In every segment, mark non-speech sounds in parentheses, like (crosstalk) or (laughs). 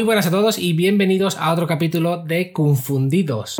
Muy buenas a todos y bienvenidos a otro capítulo de Confundidos.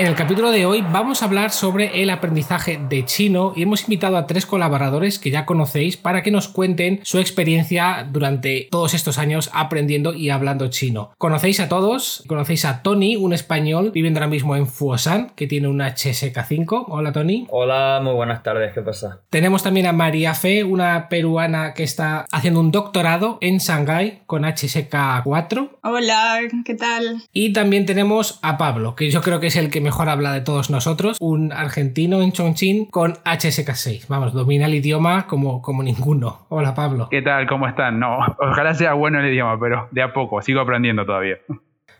En el capítulo de hoy vamos a hablar sobre el aprendizaje de chino y hemos invitado a tres colaboradores que ya conocéis para que nos cuenten su experiencia durante todos estos años aprendiendo y hablando chino. Conocéis a todos, conocéis a Tony, un español viviendo ahora mismo en Fuosan, que tiene una HSK5. Hola Tony. Hola, muy buenas tardes, ¿qué pasa? Tenemos también a María Fe, una peruana que está haciendo un doctorado en Shanghái con HSK4. Hola, ¿qué tal? Y también tenemos a Pablo, que yo creo que es el que mejor habla de todos nosotros, un argentino en Chongqing con HSK6. Vamos, domina el idioma como, como ninguno. Hola Pablo. ¿Qué tal? ¿Cómo están? No, (laughs) ojalá sea bueno el idioma, pero de a poco, sigo aprendiendo todavía.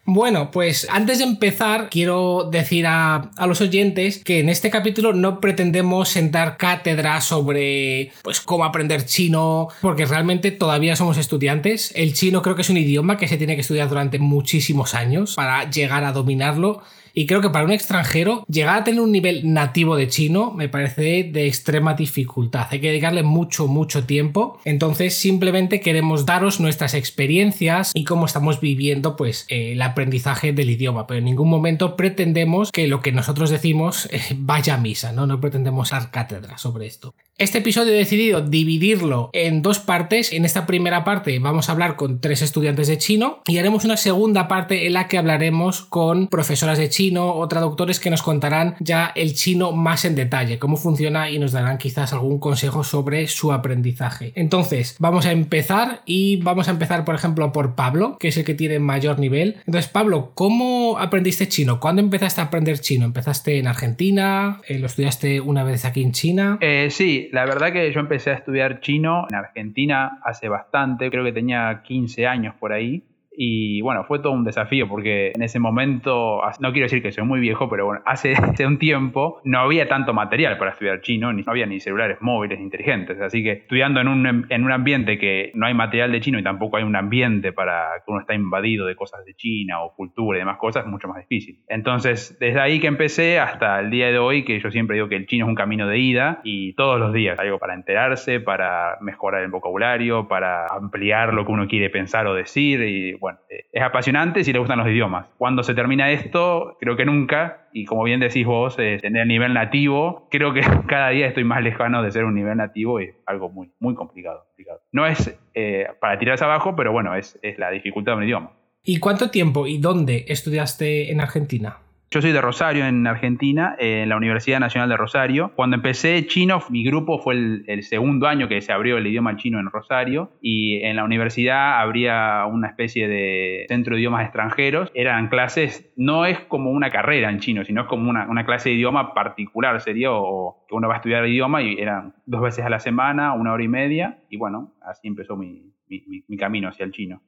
Bueno, pues antes de empezar, quiero decir a, a, los oyentes que en este capítulo no pretendemos sentar cátedra sobre pues cómo aprender chino, porque realmente todavía somos estudiantes. El chino creo que es un idioma que se tiene que estudiar durante muchísimos años para llegar a dominarlo. Y creo que para un extranjero llegar a tener un nivel nativo de chino me parece de extrema dificultad. Hay que dedicarle mucho, mucho tiempo. Entonces simplemente queremos daros nuestras experiencias y cómo estamos viviendo pues eh, el aprendizaje del idioma. Pero en ningún momento pretendemos que lo que nosotros decimos (laughs) eh, vaya a misa, ¿no? No pretendemos dar cátedra sobre esto. Este episodio he decidido dividirlo en dos partes. En esta primera parte vamos a hablar con tres estudiantes de chino y haremos una segunda parte en la que hablaremos con profesoras de chino o traductores que nos contarán ya el chino más en detalle, cómo funciona y nos darán quizás algún consejo sobre su aprendizaje. Entonces, vamos a empezar y vamos a empezar, por ejemplo, por Pablo, que es el que tiene mayor nivel. Entonces, Pablo, ¿cómo aprendiste chino? ¿Cuándo empezaste a aprender chino? ¿Empezaste en Argentina? ¿Lo estudiaste una vez aquí en China? Eh, sí, la verdad que yo empecé a estudiar chino en Argentina hace bastante, creo que tenía 15 años por ahí. Y bueno, fue todo un desafío porque en ese momento, no quiero decir que soy muy viejo, pero bueno, hace, (laughs) hace un tiempo no había tanto material para estudiar chino, ni no había ni celulares móviles inteligentes. Así que estudiando en un, en un ambiente que no hay material de chino y tampoco hay un ambiente para que uno está invadido de cosas de China o cultura y demás cosas, es mucho más difícil. Entonces, desde ahí que empecé hasta el día de hoy, que yo siempre digo que el chino es un camino de ida y todos los días algo para enterarse, para mejorar el vocabulario, para ampliar lo que uno quiere pensar o decir y bueno eh, es apasionante si le gustan los idiomas. Cuando se termina esto, creo que nunca, y como bien decís vos, eh, tener nivel nativo, creo que (laughs) cada día estoy más lejano de ser un nivel nativo y es algo muy, muy complicado. No es eh, para tirarse abajo, pero bueno, es, es la dificultad de un idioma. ¿Y cuánto tiempo y dónde estudiaste en Argentina? Yo soy de Rosario, en Argentina, en la Universidad Nacional de Rosario. Cuando empecé chino, mi grupo fue el, segundo año que se abrió el idioma chino en Rosario y en la universidad habría una especie de centro de idiomas extranjeros. Eran clases, no es como una carrera en chino, sino es como una, clase de idioma particular, sería, o que uno va a estudiar el idioma y eran dos veces a la semana, una hora y media, y bueno, así empezó mi, mi, mi camino hacia el chino.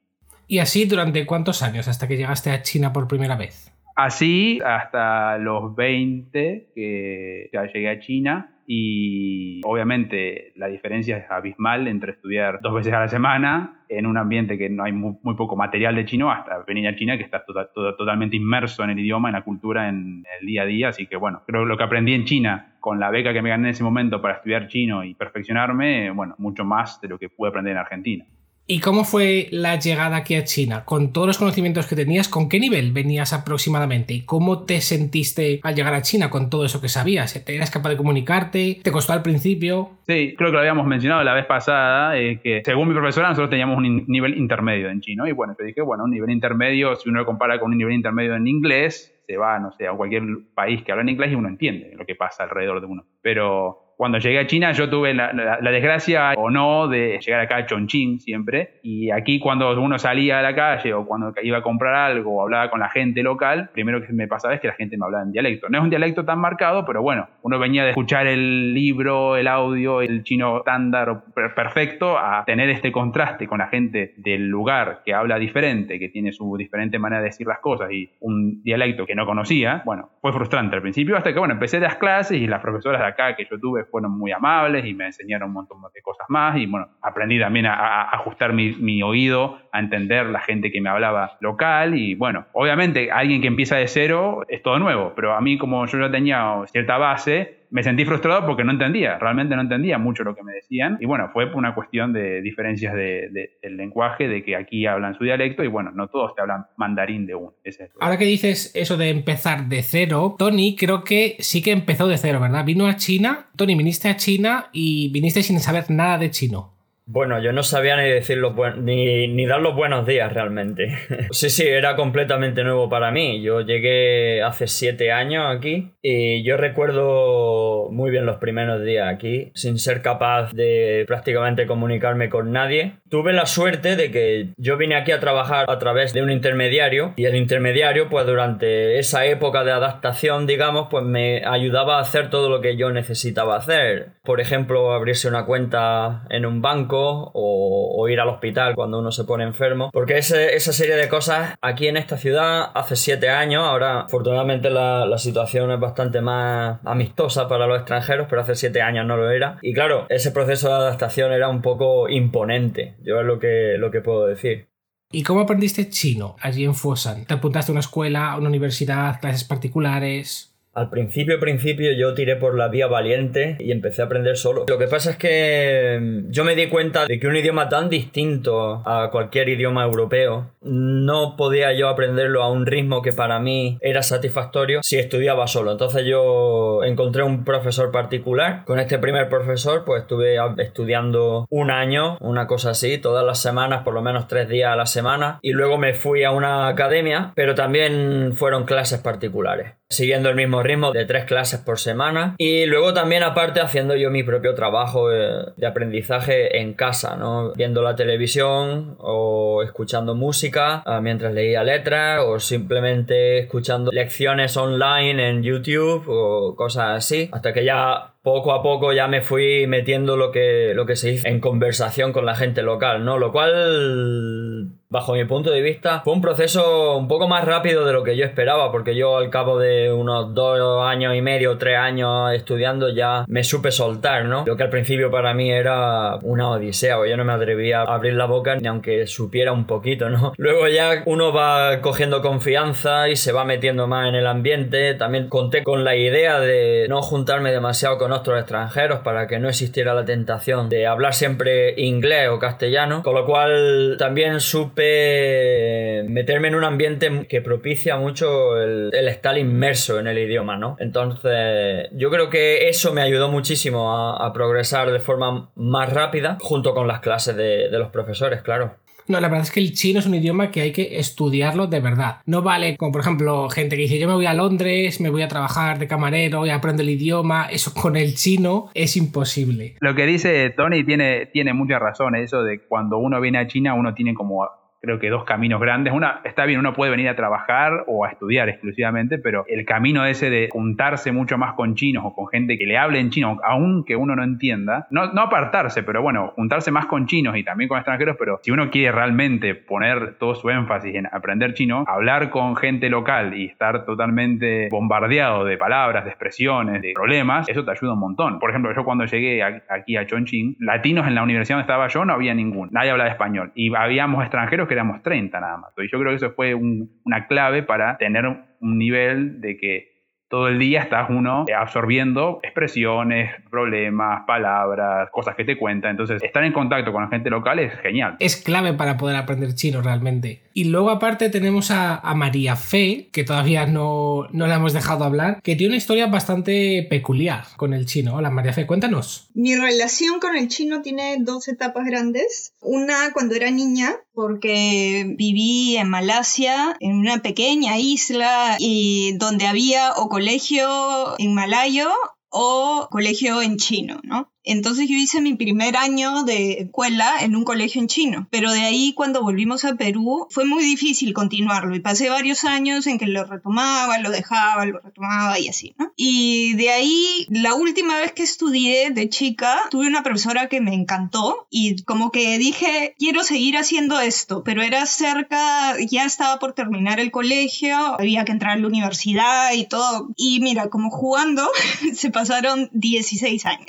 ¿Y así durante cuántos años hasta que llegaste a China por primera vez? Así hasta los 20 que ya llegué a China y obviamente la diferencia es abismal entre estudiar dos veces a la semana en un ambiente que no hay muy, poco material de chino hasta venir a China que estás tota-, totalmente inmerso en el idioma, en la cultura, en el día a día. Así que bueno, creo que lo que aprendí en China con la beca que me gané en ese momento para estudiar chino y perfeccionarme, bueno, mucho más de lo que pude aprender en Argentina. ¿Y cómo fue la llegada aquí a China? Con todos los conocimientos que tenías, ¿con qué nivel venías aproximadamente? ¿Y cómo te sentiste al llegar a China con todo eso que sabías? ¿Te eras capaz de comunicarte? ¿Te costó al principio? Sí, creo que lo habíamos mencionado la vez pasada, eh, que según mi profesora nosotros teníamos un nivel intermedio en chino. Y bueno, te dije, bueno, un nivel intermedio, si uno lo compara con un nivel intermedio en inglés, se va, no sé, a cualquier país que habla en inglés y uno entiende lo que pasa alrededor de uno. Pero cuando llegué a China yo tuve la, desgracia o no de llegar acá a Chongqing siempre. Y aquí cuando uno salía a la calle o cuando iba a comprar algo o hablaba con la gente local, primero que me pasaba es que la gente me hablaba en dialecto. No es un dialecto tan marcado, pero bueno, uno venía de escuchar el libro, el audio, el chino estándar perfecto a tener este contraste con la gente del lugar que habla diferente, que tiene su diferente manera de decir las cosas y un dialecto que no conocía. Bueno, fue frustrante al principio hasta que bueno, empecé las clases y las profesoras de acá que yo tuve fueron muy amables y me enseñaron un montón de cosas más y bueno, aprendí también a, ajustar mi, mi, oído, a entender la gente que me hablaba local y bueno, obviamente alguien que empieza de cero es todo nuevo, pero a mí como yo ya tenía cierta base, me sentí frustrado porque no entendía, realmente no entendía mucho lo que me decían. Y bueno, fue una cuestión de diferencias de, del lenguaje, de que aquí hablan su dialecto y bueno, no todos te hablan mandarín de uno. Ahora que dices eso de empezar de cero, Tony creo que sí que empezó de cero, ¿verdad? Vino a China, Tony, viniste a China y viniste sin saber nada de chino. Bueno, yo no sabía ni decir ni, ni dar los buenos días realmente. (laughs) sí, sí, era completamente nuevo para mí. Yo llegué hace siete años aquí y yo recuerdo muy bien los primeros días aquí, sin ser capaz de prácticamente comunicarme con nadie. Tuve la suerte de que yo vine aquí a trabajar a través de un intermediario y el intermediario, pues durante esa época de adaptación, digamos, pues me ayudaba a hacer todo lo que yo necesitaba hacer. Por ejemplo, abrirse una cuenta en un banco o, ir al hospital cuando uno se pone enfermo. Porque esa serie de cosas aquí en esta ciudad hace siete años, ahora afortunadamente la, situación es bastante más amistosa para los extranjeros, pero hace siete años no lo era. Y claro, ese proceso de adaptación era un poco imponente, yo es lo que, lo que puedo decir. ¿Y cómo aprendiste chino allí en Fusan? ¿Te apuntaste a una escuela, a una universidad, clases particulares? Al principio, principio, yo tiré por la vía valiente y empecé a aprender solo. Lo que pasa es que mm, yo me di cuenta de que un idioma tan distinto a cualquier idioma europeo no podía yo aprenderlo a un ritmo que para mí era satisfactorio si estudiaba solo. Entonces yo encontré un profesor particular. Con este primer profesor pues estuve estudiando un año, una cosa así, todas las semanas, por lo menos tres días a la semana. Y luego me fui a una academia, pero también fueron clases particulares siguiendo el mismo ritmo de tres clases por semana y luego también aparte haciendo yo mi propio trabajo de aprendizaje en casa, ¿no? Viendo la televisión o escuchando música ah, mientras leía letras o simplemente escuchando lecciones online en YouTube o cosas así, hasta que ya poco a poco ya me fui metiendo lo que, lo que se dice en conversación con la gente local, ¿no? Lo cual, bajo mi punto de vista, fue un proceso un poco más rápido de lo que yo esperaba, porque yo al cabo de unos dos años y medio, tres años estudiando ya me supe soltar, ¿no? Lo que al principio para mí era una odisea, o yo no me atrevía a abrir la boca ni aunque supiera un poquito, ¿no? (laughs) Luego ya uno va cogiendo confianza y se va metiendo más en el ambiente. También conté con la idea de no juntarme demasiado con otros extranjeros para que no existiera la tentación de hablar siempre inglés o castellano, con lo cual también supe meterme en un ambiente que propicia mucho el, estar inmerso en el idioma, ¿no? Entonces yo creo que eso me ayudó muchísimo a, progresar de forma más rápida junto con las clases de los profesores, claro. No, la verdad es que el chino es un idioma que hay que estudiarlo de verdad. No vale como por ejemplo gente que dice yo me voy a Londres, me voy a trabajar de camarero y aprendo el idioma. Eso (laughs) con el chino es imposible. Lo que dice Tony tiene, tiene mucha razón, eso de cuando uno viene a China uno tiene como creo que dos caminos grandes. Una, está bien, uno puede venir a trabajar o a estudiar exclusivamente, pero el camino ese de juntarse mucho más con chinos o con gente que le hable en chino, aunque uno no entienda, no, apartarse, pero bueno, juntarse más con chinos y también con extranjeros, pero si uno quiere realmente poner todo su énfasis en aprender chino, hablar con gente local y estar totalmente bombardeado de palabras, de expresiones, de problemas, eso te ayuda un montón. Por ejemplo, yo cuando llegué aquí a Chongqing, latinos en la universidad donde estaba yo no había ninguno, nadie hablaba español y habíamos extranjeros éramos 30 nada más. Y yo creo que eso fue una clave para tener un nivel de que todo el día estás uno absorbiendo expresiones, problemas, palabras, cosas que te cuentan. Entonces, estar en contacto con la gente local es genial. Es clave para poder aprender chino realmente. Y luego aparte tenemos a, María Fe, que todavía no, no la hemos dejado hablar, que tiene una historia bastante peculiar con el chino. Hola María Fe, cuéntanos. Mi relación con el chino tiene dos etapas grandes. Una cuando era niña, porque viví en Malasia, en una pequeña isla, y donde había o colegio en malayo o colegio en chino, ¿no? Entonces yo hice mi primer año de escuela en un colegio en chino, pero de ahí cuando volvimos a Perú fue muy difícil continuarlo y pasé varios años en que lo retomaba, lo dejaba, lo retomaba y así, ¿no? Y de ahí la última vez que estudié de chica tuve una profesora que me encantó y como que dije, quiero seguir haciendo esto, pero era cerca, ya estaba por terminar el colegio, había que entrar a la universidad y todo. Y mira, como jugando, (laughs) se pasaron 16 años.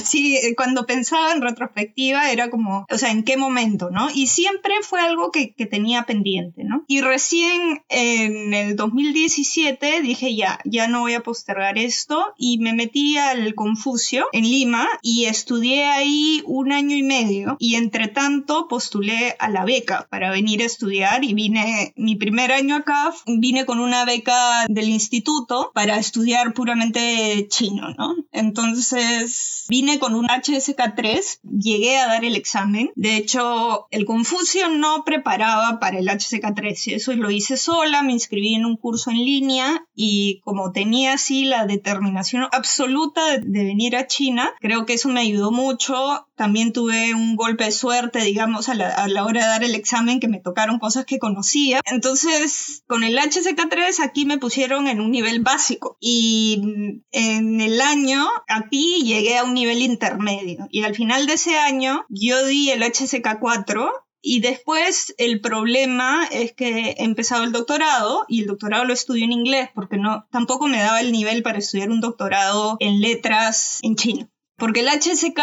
(laughs) sí, cuando pensaba en retrospectiva era como, o sea, ¿en qué momento, no? Y siempre fue algo que, que tenía pendiente, ¿no? Y recién en el 2017 dije, ya, ya no voy a postergar esto y me metí al Confucio en Lima y estudié ahí un año y medio y entre tanto postulé a la beca para venir a estudiar y vine, mi primer año acá, vine con una beca del instituto para estudiar puramente chino, ¿no? Entonces vine con un HSK3, llegué a dar el examen. De hecho, el Confucio no preparaba para el HSK3, eso lo hice sola, me inscribí en un curso en línea y como tenía así la determinación absoluta de venir a China, creo que eso me ayudó mucho. También tuve un golpe de suerte, digamos, a la, a la hora de dar el examen, que me tocaron cosas que conocía. Entonces, con el HSK3 aquí me pusieron en un nivel básico y en el año aquí llegué a un nivel intermedio y al final de ese año yo di el HSK4 y después el problema es que he empezado el doctorado y el doctorado lo estudio en inglés porque no tampoco me daba el nivel para estudiar un doctorado en letras en chino. Porque el HSK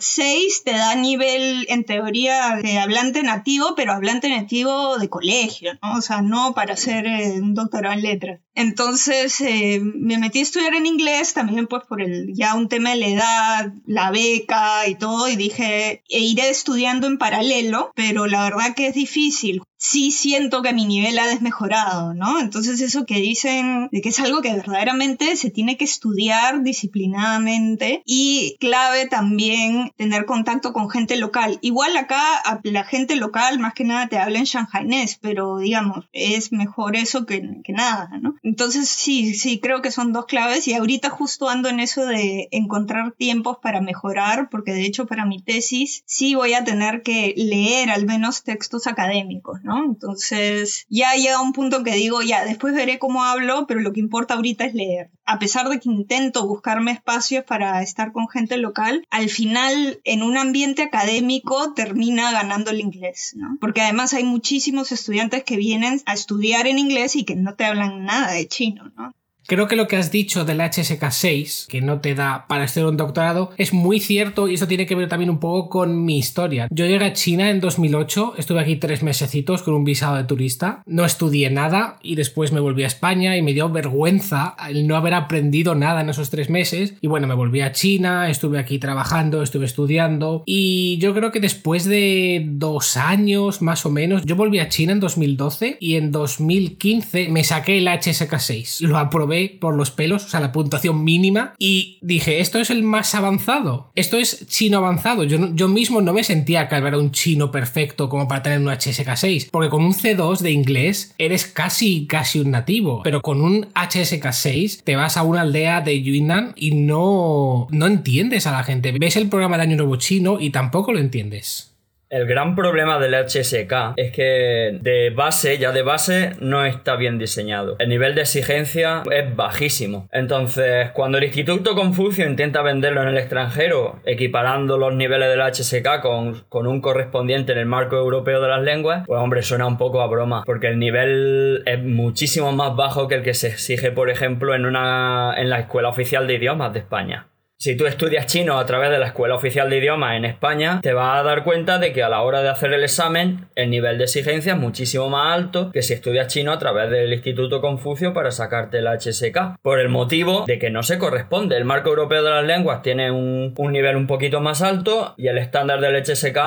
6 te da nivel, en teoría, de hablante nativo, pero hablante nativo de colegio, ¿no? O sea, no para hacer eh, un doctorado en letras. Entonces eh, me metí a estudiar en inglés también pues por el, ya un tema de la edad, la beca y todo, y dije, e iré estudiando en paralelo, pero la verdad que es difícil. Sí siento que mi nivel ha desmejorado, ¿no? Entonces eso que dicen de que es algo que verdaderamente se tiene que estudiar disciplinadamente y clave también tener contacto con gente local. Igual acá la gente local más que nada te habla en shanghainés, pero digamos, es mejor eso que, que nada, ¿no? Entonces sí, sí, creo que son dos claves y ahorita justo ando en eso de encontrar tiempos para mejorar, porque de hecho para mi tesis sí voy a tener que leer al menos textos académicos, ¿no? Entonces ya llega un punto que digo, ya, después veré cómo hablo, pero lo que importa ahorita es leer. A pesar de que intento buscarme espacios para estar con gente local, al final en un ambiente académico termina ganando el inglés, ¿no? Porque además hay muchísimos estudiantes que vienen a estudiar en inglés y que no te hablan nada de chino, ¿no? Creo que lo que has dicho del HSK 6, que no te da para hacer un doctorado, es muy cierto y eso tiene que ver también un poco con mi historia. Yo llegué a China en 2008, estuve aquí tres mesecitos con un visado de turista, no estudié nada y después me volví a España y me dio vergüenza el no haber aprendido nada en esos tres meses. Y bueno, me volví a China, estuve aquí trabajando, estuve estudiando y yo creo que después de dos años más o menos, yo volví a China en 2012 y en 2015 me saqué el HSK 6. Lo aprobé por los pelos, o sea, la puntuación mínima, y dije, esto es el más avanzado, esto es chino avanzado. Yo, yo mismo no me sentía que era un chino perfecto como para tener un HSK6, porque con un C2 de inglés eres casi, casi un nativo, pero con un HSK6 te vas a una aldea de Yunnan y no, no entiendes a la gente. Ves el programa de Año Nuevo chino y tampoco lo entiendes. El gran problema del HSK es que de base, ya de base, no está bien diseñado. El nivel de exigencia es bajísimo. Entonces, cuando el Instituto Confucio intenta venderlo en el extranjero, equiparando los niveles del HSK con, con un correspondiente en el marco europeo de las lenguas, pues hombre, suena un poco a broma, porque el nivel es muchísimo más bajo que el que se exige, por ejemplo, en, una, en la Escuela Oficial de Idiomas de España. Si tú estudias chino a través de la Escuela Oficial de Idiomas en España, te vas a dar cuenta de que a la hora de hacer el examen, el nivel de exigencia es muchísimo más alto que si estudias chino a través del Instituto Confucio para sacarte la HSK. Por el motivo de que no se corresponde. El marco europeo de las lenguas tiene un, un nivel un poquito más alto y el estándar del HSK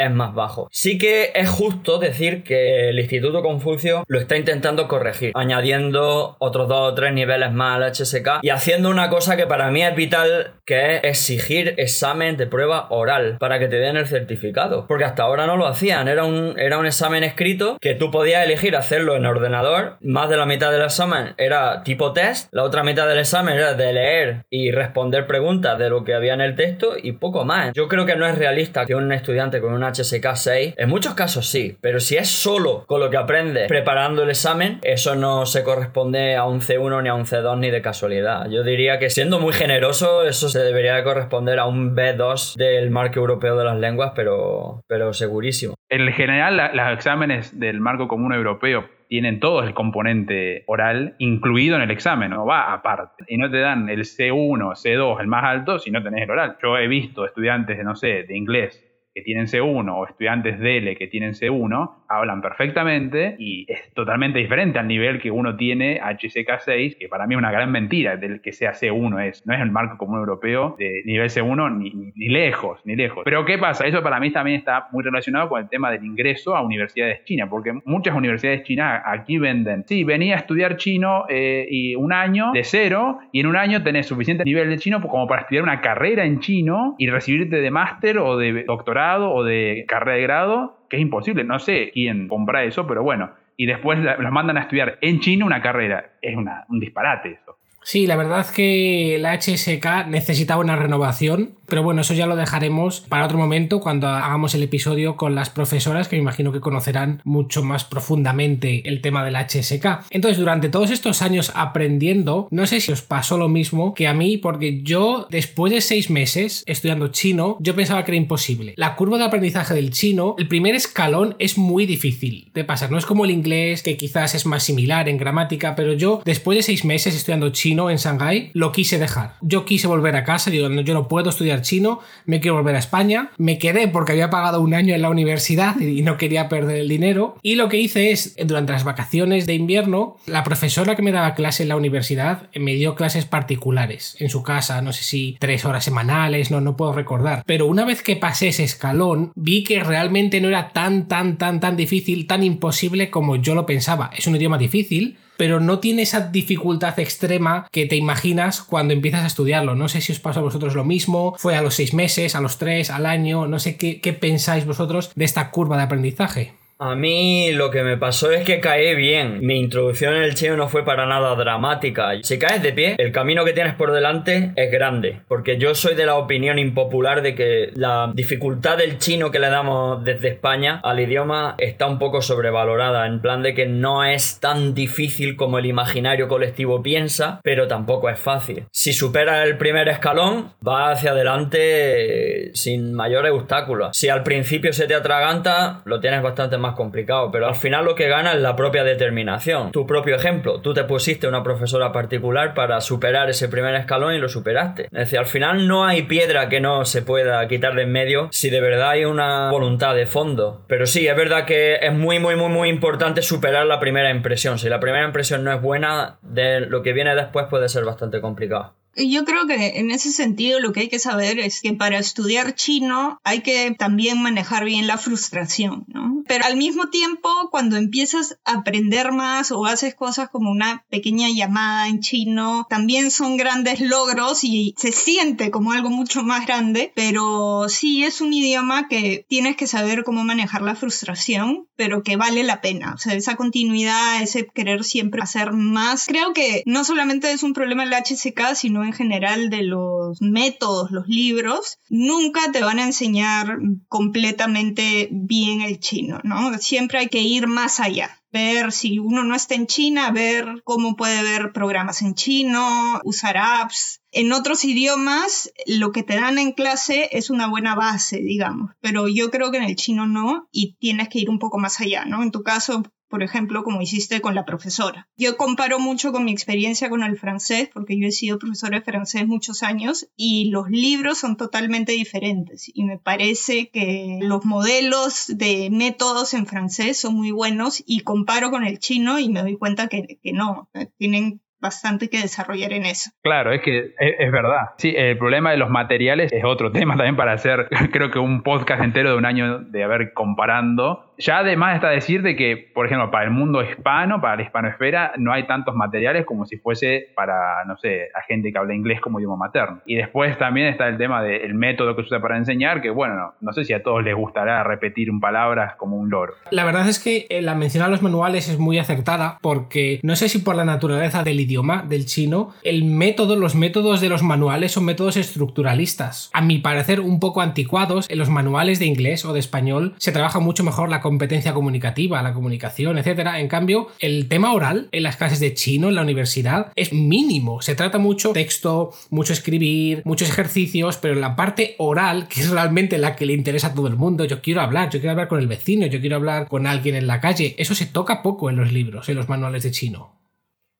es más bajo. Sí que es justo decir que el Instituto Confucio lo está intentando corregir, añadiendo otros dos o tres niveles más al HSK y haciendo una cosa que para mí es vital, que es exigir examen de prueba oral para que te den el certificado. Porque hasta ahora no lo hacían, era un, era un examen escrito que tú podías elegir hacerlo en ordenador, más de la mitad del examen era tipo test, la otra mitad del examen era de leer y responder preguntas de lo que había en el texto y poco más. Yo creo que no es realista que un estudiante con una HSK 6, en muchos casos sí, pero si es solo con lo que aprendes preparando el examen, eso no se corresponde a un C1 ni a un C2 ni de casualidad. Yo diría que siendo muy generoso, eso se debería de corresponder a un B2 del marco europeo de las lenguas, pero, pero segurísimo. En general, los exámenes del marco común europeo tienen todo el componente oral incluido en el examen, no va aparte. Y no te dan el C1, C2, el más alto, si no tenés el oral. Yo he visto estudiantes no sé, de inglés que tienen C1 o estudiantes de L que tienen C1 hablan perfectamente y es totalmente diferente al nivel que uno tiene HCK6, que para mí es una gran mentira del que sea C1 es, no es el marco común europeo de nivel C1 ni, ni, lejos, ni lejos. Pero ¿qué pasa? Eso para mí también está muy relacionado con el tema del ingreso a universidades chinas, porque muchas universidades chinas aquí venden, sí, venía a estudiar chino eh, y un año de cero y en un año tenés suficiente nivel de chino como para estudiar una carrera en chino y recibirte de máster o de doctorado o de carrera de grado, que es imposible. No sé quién compra eso, pero bueno. Y después los mandan a estudiar en China una carrera. Es un disparate eso. Sí, la verdad es que la HSK necesitaba una renovación, pero bueno, eso ya lo dejaremos para otro momento cuando hagamos el episodio con las profesoras que me imagino que conocerán mucho más profundamente el tema de la HSK. Entonces, durante todos estos años aprendiendo, no sé si os pasó lo mismo que a mí, porque yo después de seis meses estudiando chino, yo pensaba que era imposible. La curva de aprendizaje del chino, el primer escalón es muy difícil de pasar, no es como el inglés, que quizás es más similar en gramática, pero yo después de seis meses estudiando chino, en Shanghái, lo quise dejar. Yo quise volver a casa, digo, yo no puedo estudiar chino, me quiero volver a España. Me quedé porque había pagado un año en la universidad y no quería perder el dinero. Y lo que hice es, durante las vacaciones de invierno, la profesora que me daba clase en la universidad me dio clases particulares en su casa, no sé si tres horas semanales, no, no puedo recordar. Pero una vez que pasé ese escalón, vi que realmente no era tan, tan, tan, tan difícil, tan imposible como yo lo pensaba. Es un idioma difícil, pero no tiene esa dificultad extrema que te imaginas cuando empiezas a estudiarlo. No sé si os pasa a vosotros lo mismo, fue a los seis meses, a los tres, al año, no sé qué, qué pensáis vosotros de esta curva de aprendizaje. A mí lo que me pasó es que caí bien. Mi introducción en el chino no fue para nada dramática. Si caes de pie, el camino que tienes por delante es grande. Porque yo soy de la opinión impopular de que la dificultad del chino que le damos desde España al idioma está un poco sobrevalorada. En plan de que no es tan difícil como el imaginario colectivo piensa, pero tampoco es fácil. Si superas el primer escalón, vas hacia adelante sin mayores obstáculos. Si al principio se te atraganta, lo tienes bastante más complicado, pero al final lo que gana es la propia determinación. Tu propio ejemplo, tú te pusiste una profesora particular para superar ese primer escalón y lo superaste. Es decir, al final no hay piedra que no se pueda quitar de en medio si de verdad hay una voluntad de fondo. Pero sí, es verdad que es muy, muy, muy, muy importante superar la primera impresión. Si la primera impresión no es buena, de lo que viene después puede ser bastante complicado. Yo creo que en ese sentido lo que hay que saber es que para estudiar chino hay que también manejar bien la frustración, ¿no? Pero al mismo tiempo, cuando empiezas a aprender más o haces cosas como una pequeña llamada en chino, también son grandes logros y se siente como algo mucho más grande, pero sí es un idioma que tienes que saber cómo manejar la frustración, pero que vale la pena. O sea, esa continuidad, ese querer siempre hacer más. Creo que no solamente es un problema el HCK, sino en general de los métodos, los libros, nunca te van a enseñar completamente bien el chino, ¿no? Siempre hay que ir más allá ver si uno no está en China, ver cómo puede ver programas en chino, usar apps. En otros idiomas, lo que te dan en clase es una buena base, digamos, pero yo creo que en el chino no y tienes que ir un poco más allá, ¿no? En tu caso, por ejemplo, como hiciste con la profesora. Yo comparo mucho con mi experiencia con el francés, porque yo he sido profesora de francés muchos años y los libros son totalmente diferentes. Y me parece que los modelos de métodos en francés son muy buenos y comparo con el chino y me doy cuenta que, que no, tienen bastante que desarrollar en eso. Claro, es que es, verdad. Sí, el problema de los materiales es otro (laughs) tema también para hacer, creo que un podcast entero de un año de haber comparando ya además está decir de que, por ejemplo, para el mundo hispano, para la hispanosfera, no hay tantos materiales como si fuese para, no sé, a gente que habla inglés como idioma materno. Y después también está el tema del método que se usa para enseñar, que bueno, no, sé si a todos les gustará repetir un palabras como un loro. La verdad es que eh, la mención a los manuales es muy acertada porque no sé si por la naturaleza del idioma, del chino, el método, los métodos de los manuales son métodos estructuralistas. A mi parecer un poco anticuados, en los manuales de inglés o de español se trabaja mucho mejor la competencia comunicativa, la comunicación, etcétera. En cambio, el tema oral en las clases de chino en la universidad es mínimo. Se trata mucho texto, mucho escribir, muchos ejercicios, pero en la parte oral, que es realmente la que le interesa a todo el mundo, yo quiero hablar, yo quiero hablar con el vecino, yo quiero hablar con alguien en la calle, eso se toca poco en los libros, en los manuales de chino.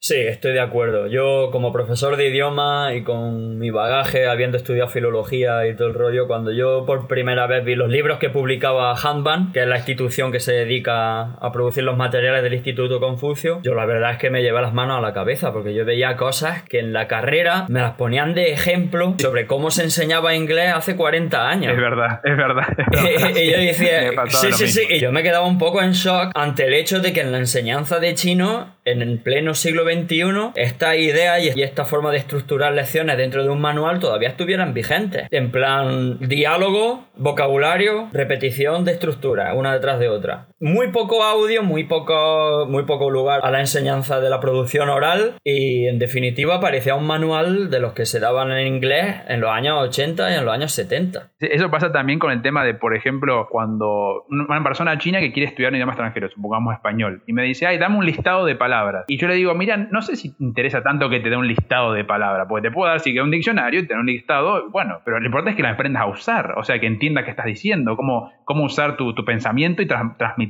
Sí, estoy de acuerdo. Yo como profesor de idioma y con mi bagaje, habiendo estudiado filología y todo el rollo, cuando yo por primera vez vi los libros que publicaba Handban, que es la institución que se dedica a producir los materiales del Instituto Confucio, yo la verdad es que me llevé las manos a la cabeza porque yo veía cosas que en la carrera me las ponían de ejemplo sobre cómo se enseñaba inglés hace 40 años. Es verdad, es verdad. (laughs) y yo decía, sí, sí, sí. Y yo me quedaba un poco en shock ante el hecho de que en la enseñanza de chino, en el pleno siglo esta idea y esta forma de estructurar lecciones dentro de un manual todavía estuvieran vigentes. En plan, diálogo, vocabulario, repetición de estructura, una detrás de otra. Muy poco audio, muy poco, muy poco lugar a la enseñanza de la producción oral y en definitiva parecía un manual de los que se daban en inglés en los años 80 y en los años 70. Eso pasa también con el tema de, por ejemplo, cuando una persona china que quiere estudiar un idioma extranjero, supongamos español, y me dice, ay, dame un mistado de palabras. Y yo le digo, mira, no sé si te interesa tanto que te dé un listado de palabras, porque te puedo dar si que un diccionario y tener un listado, bueno, pero lo importante es que la aprendas a usar, o sea, que entiendas qué estás diciendo, cómo, cómo usar tu, pensamiento y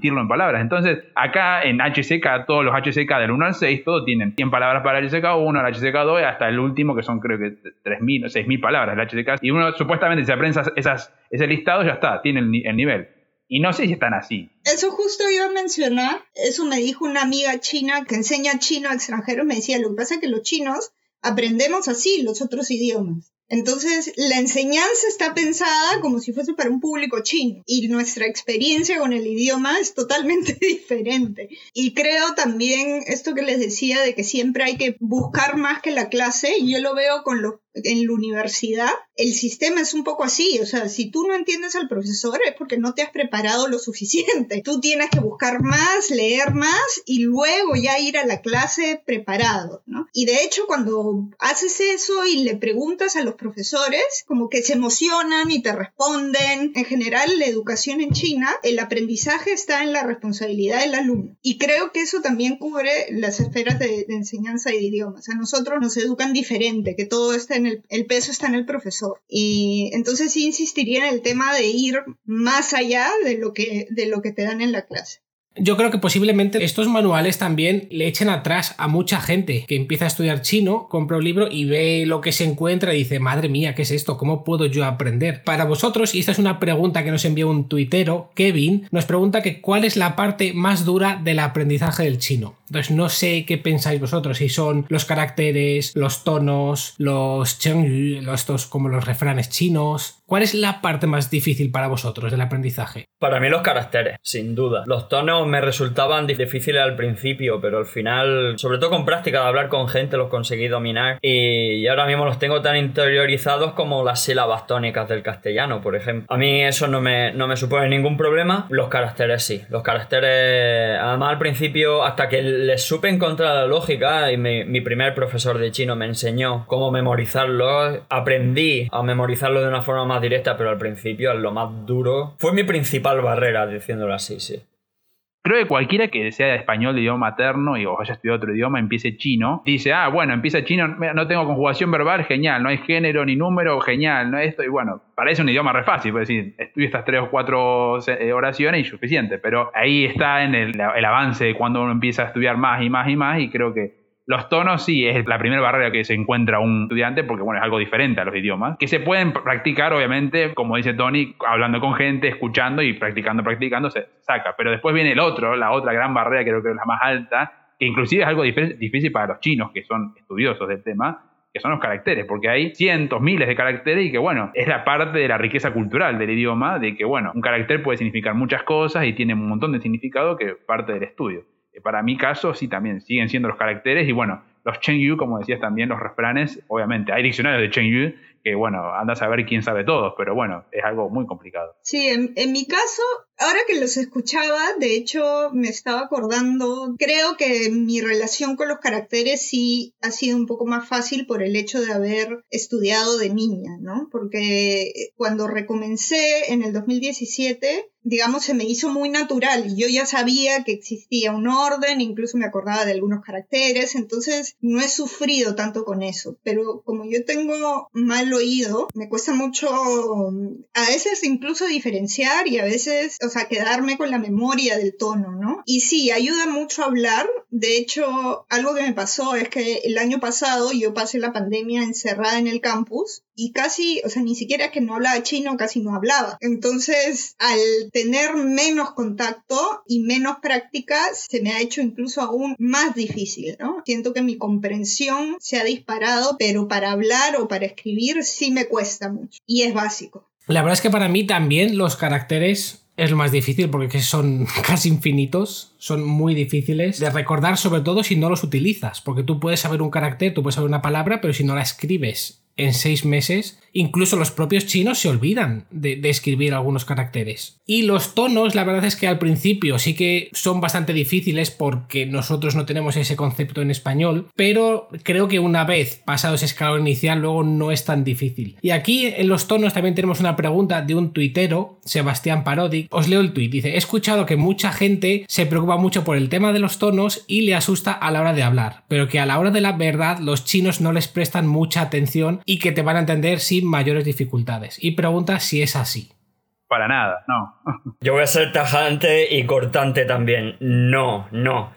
transmitirlo en palabras. Entonces, acá en HCK, todos los HCK del 1 al 6, todos tienen 100 palabras para el HCK 1, el HCK 2, hasta el último, que son creo que 3.000 o 6.000 palabras el HCK. Y uno supuestamente, si aprende esas, ese listado, ya está, tiene el nivel. Y no sé si están así. Eso justo iba a mencionar, eso me dijo una amiga china que enseña chino a extranjeros, me decía, lo que pasa es que los chinos aprendemos así los otros idiomas. Entonces, la enseñanza está pensada como si fuese para un público chino y nuestra experiencia con el idioma es totalmente (laughs) diferente. Y creo también esto que les decía de que siempre hay que buscar más que la clase, yo lo veo con los en la universidad, el sistema es un poco así, o sea, si tú no entiendes al profesor es porque no te has preparado lo suficiente. Tú tienes que buscar más, leer más y luego ya ir a la clase preparado, ¿no? Y de hecho, cuando haces eso y le preguntas a los profesores, como que se emocionan y te responden. En general, la educación en China, el aprendizaje está en la responsabilidad del alumno. Y creo que eso también cubre las esferas de, de enseñanza de idiomas. A nosotros nos educan diferente, que todo está el, peso está en el profesor. Y entonces sí insistiría en el tema de ir más allá de lo que, te dan en la clase. Yo creo que posiblemente estos manuales también le echen atrás a mucha gente que empieza a estudiar chino, compra un libro y ve lo que se encuentra y dice, madre mía, ¿qué es esto? ¿Cómo puedo yo aprender? Para vosotros, y esta es una pregunta que nos envió un tuitero, Kevin, nos pregunta que cuál es la parte más dura del aprendizaje del chino. Entonces no sé qué pensáis vosotros, si son los caracteres, los tonos, los chengyu, estos como los refranes chinos. ¿Cuál es la parte más difícil para vosotros del aprendizaje? Para mí los caracteres, sin duda. Los tonos me resultaban difíciles al principio, pero al final, sobre todo con práctica de hablar con gente, los conseguí dominar y ahora mismo los tengo tan interiorizados como las sílabas tónicas del castellano, por ejemplo. A mí eso no me, no me supone ningún problema. Los caracteres sí. Los caracteres, además al principio, hasta que les supe encontrar la lógica y mi, primer profesor de chino me enseñó cómo memorizarlo. Aprendí a memorizarlo de una forma más directa, pero al principio, lo más duro, fue mi principal barrera, diciéndolo así, sí. Creo que cualquiera que sea español de idioma materno y o haya estudiado otro idioma, empiece chino, dice, ah, bueno, empieza chino, no tengo conjugación verbal, genial, no hay género ni número, genial, no esto, y bueno, parece un idioma re fácil, puede decir, estudio estas tres o cuatro eh, oraciones y suficiente, pero ahí está en el, el avance de cuando uno empieza a estudiar más y más y más, y creo que los tonos sí es la primera barrera que se encuentra un estudiante porque bueno, es algo diferente a los idiomas, que se pueden practicar obviamente, como dice Tony, hablando con gente, escuchando y practicando, practicando, se saca. Pero después viene el otro, la otra gran barrera, creo que es la más alta, que inclusive es algo difícil para los chinos, que son estudiosos del tema, que son los caracteres, porque hay cientos, miles de caracteres y que, bueno, es la parte de la riqueza cultural del idioma, de que, bueno, un carácter puede significar muchas cosas y tiene un montón de significado que parte del estudio para mi caso sí también siguen siendo los caracteres y bueno, los Chengyu, como decías también, los refranes, obviamente hay diccionarios de Chengyu que bueno, andas a ver quién sabe todo, pero bueno, es algo muy complicado. Sí, en, en mi caso, ahora que los escuchaba, de hecho me estaba acordando, creo que mi relación con los caracteres sí ha sido un poco más fácil por el hecho de haber estudiado de niña, ¿no? Porque cuando recomencé en el 2017, digamos, se me hizo muy natural yo ya sabía que existía un orden, incluso me acordaba de algunos caracteres, entonces no he sufrido tanto con eso, pero como yo tengo mal oído, me cuesta mucho a veces incluso diferenciar y a veces, o sea, quedarme con la memoria del tono, ¿no? Y sí, ayuda mucho a hablar, de hecho, algo que me pasó es que el año pasado yo pasé la pandemia encerrada en el campus y casi, o sea, ni siquiera que no hablaba chino, casi no hablaba. Entonces, al tener menos contacto y menos práctica, se me ha hecho incluso aún más difícil, ¿no? Siento que mi comprensión se ha disparado, pero para hablar o para escribir sí me cuesta mucho. Y es básico. La verdad es que para mí también los caracteres es lo más difícil porque son (laughs) casi infinitos, son muy difíciles de recordar sobre todo si no los utilizas, porque tú puedes saber un carácter, tú puedes saber una palabra, pero si no la escribes en seis meses, incluso los propios chinos se olvidan de, escribir algunos caracteres. Y los tonos, la verdad es que al principio sí que son bastante difíciles porque nosotros no tenemos ese concepto en español, pero creo que una vez pasado ese escalón inicial, luego no es tan difícil. Y aquí en los tonos también tenemos una pregunta de un tuitero, Sebastián Parodi. Os leo el tuit, dice, he escuchado que mucha gente se preocupa mucho por el tema de los tonos y le asusta a la hora de hablar, pero que a la hora de la verdad los chinos no les prestan mucha atención y que te van a entender sin mayores dificultades. Y pregunta si es así. Para nada, no. (laughs) Yo voy a ser tajante y cortante también. No, no.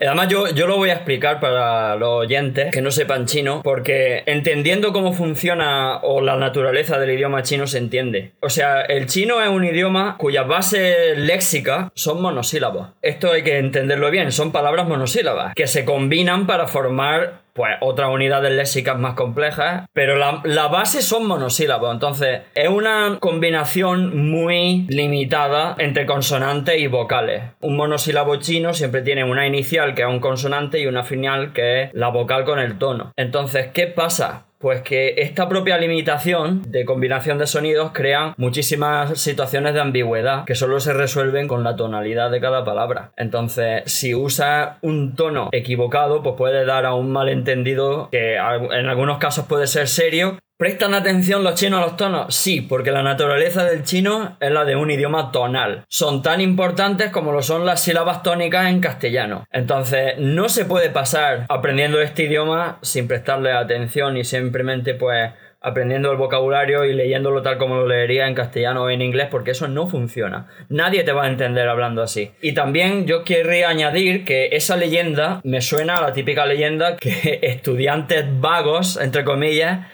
Además, yo, yo lo voy a explicar para los oyentes que no sepan chino, porque entendiendo cómo funciona o la naturaleza del idioma chino se entiende. O sea, el chino es un idioma cuyas bases léxicas son monosílabos. Esto hay que entenderlo bien, son palabras monosílabas que se combinan para formar pues otras unidades léxicas más complejas, pero la, base son monosílabos, entonces es una combinación muy limitada entre consonantes y vocales. Un monosílabo chino siempre tiene una inicial que es un consonante y una final que es la vocal con el tono. Entonces, ¿qué pasa? Pues que esta propia limitación de combinación de sonidos crea muchísimas situaciones de ambigüedad que solo se resuelven con la tonalidad de cada palabra. Entonces, si usa un tono equivocado, pues puede dar a un malentendido que en algunos casos puede ser serio ¿Prestan atención los chinos a los tonos? Sí, porque la naturaleza del chino es la de un idioma tonal. Son tan importantes como lo son las sílabas tónicas en castellano. Entonces, no se puede pasar aprendiendo este idioma sin prestarle atención y simplemente pues aprendiendo el vocabulario y leyéndolo tal como lo leería en castellano o en inglés, porque eso no funciona. Nadie te va a entender hablando así. Y también yo querría añadir que esa leyenda me suena a la típica leyenda que (laughs) estudiantes vagos, entre comillas,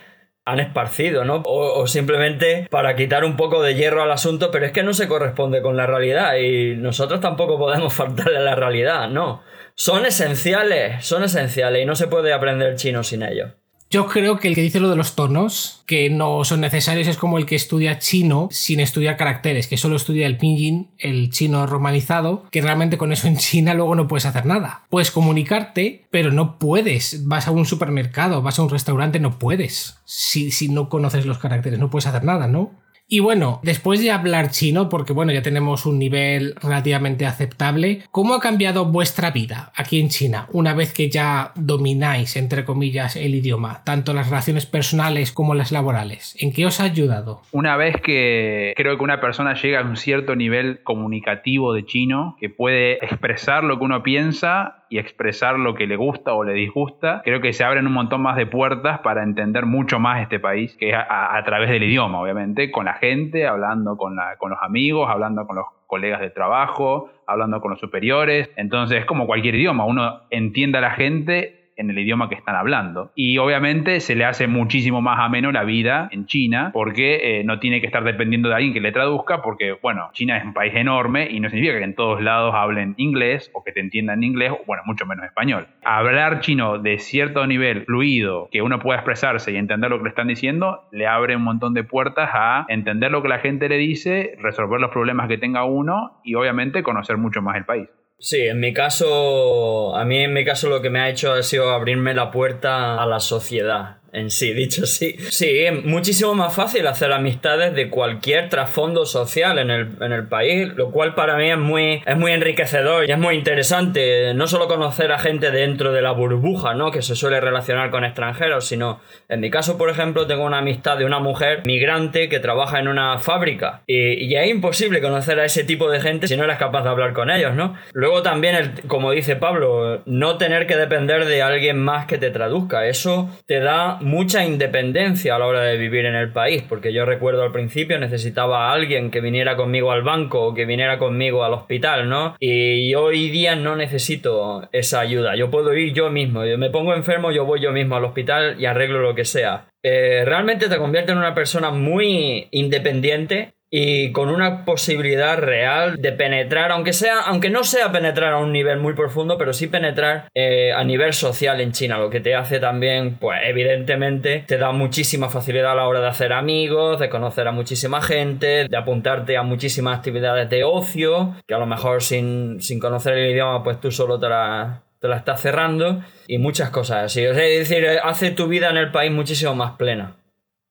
han esparcido, ¿no? O, simplemente para quitar un poco de hierro al asunto, pero es que no se corresponde con la realidad y nosotros tampoco podemos (laughs) faltarle a la realidad, no. Son esenciales, son esenciales y no se puede aprender chino sin ellos. Yo creo que el que dice lo de los tonos, que no son necesarios, es como el que estudia chino sin estudiar caracteres, que solo estudia el pinyin, el chino romanizado, que realmente con eso en China luego no puedes hacer nada. Puedes comunicarte, pero no puedes. Vas a un supermercado, vas a un restaurante, no puedes. Si, si no conoces los caracteres, no puedes hacer nada, ¿no? Y bueno, después de hablar chino, porque bueno, ya tenemos un nivel relativamente aceptable, ¿cómo ha cambiado vuestra vida aquí en China una vez que ya domináis, entre comillas, el idioma, tanto las relaciones personales como las laborales? ¿En qué os ha ayudado? Una vez que creo que una persona llega a un cierto nivel comunicativo de chino, que puede expresar lo que uno piensa y expresar lo que le gusta o le disgusta, creo que se abren un montón más de puertas para entender mucho más este país, que a, a través del idioma, obviamente, con la gente, hablando con, la, con los amigos, hablando con los colegas de trabajo, hablando con los superiores. Entonces es como cualquier idioma, uno entiende a la gente en el idioma que están hablando. Y obviamente se le hace muchísimo más ameno la vida en China porque eh, no tiene que estar dependiendo de alguien que le traduzca porque, bueno, China es un país enorme y no significa que en todos lados hablen inglés o que te entiendan inglés, o bueno, mucho menos español. Hablar chino de cierto nivel fluido, que uno pueda expresarse y entender lo que le están diciendo, le abre un montón de puertas a entender lo que la gente le dice, resolver los problemas que tenga uno y obviamente conocer mucho más el país. Sí, en mi caso, a mí en mi caso lo que me ha hecho ha sido abrirme la puerta a la sociedad. En sí, (laughs) dicho así. Sí, es muchísimo más fácil hacer amistades de cualquier trasfondo social en el, en el país, lo cual para mí es muy, es muy enriquecedor y es muy interesante. No solo conocer a gente dentro de la burbuja, ¿no? Que se suele relacionar con extranjeros, sino, en mi caso, por ejemplo, tengo una amistad de una mujer migrante que trabaja en una fábrica y, y es imposible conocer a ese tipo de gente si no eres capaz de hablar con ellos, ¿no? Luego también, como dice Pablo, no tener que depender de alguien más que te traduzca. Eso te da mucha independencia a la hora de vivir en el país, porque yo recuerdo al principio necesitaba a alguien que viniera conmigo al banco o que viniera conmigo al hospital, ¿no? Y hoy día no necesito esa ayuda. Yo puedo ir yo mismo. Yo me pongo enfermo, yo voy yo mismo al hospital y arreglo lo que sea. Eh, realmente te convierte en una persona muy independiente y con una posibilidad real de penetrar, aunque sea, aunque no sea penetrar a un nivel muy profundo, pero sí penetrar eh, a nivel social en China, lo que te hace también, pues evidentemente, te da muchísima facilidad a la hora de hacer amigos, de conocer a muchísima gente, de apuntarte a muchísimas actividades de ocio, que a lo mejor sin, sin conocer el idioma, pues tú solo te la, te la estás cerrando y muchas cosas así. es decir, hace tu vida en el país muchísimo más plena.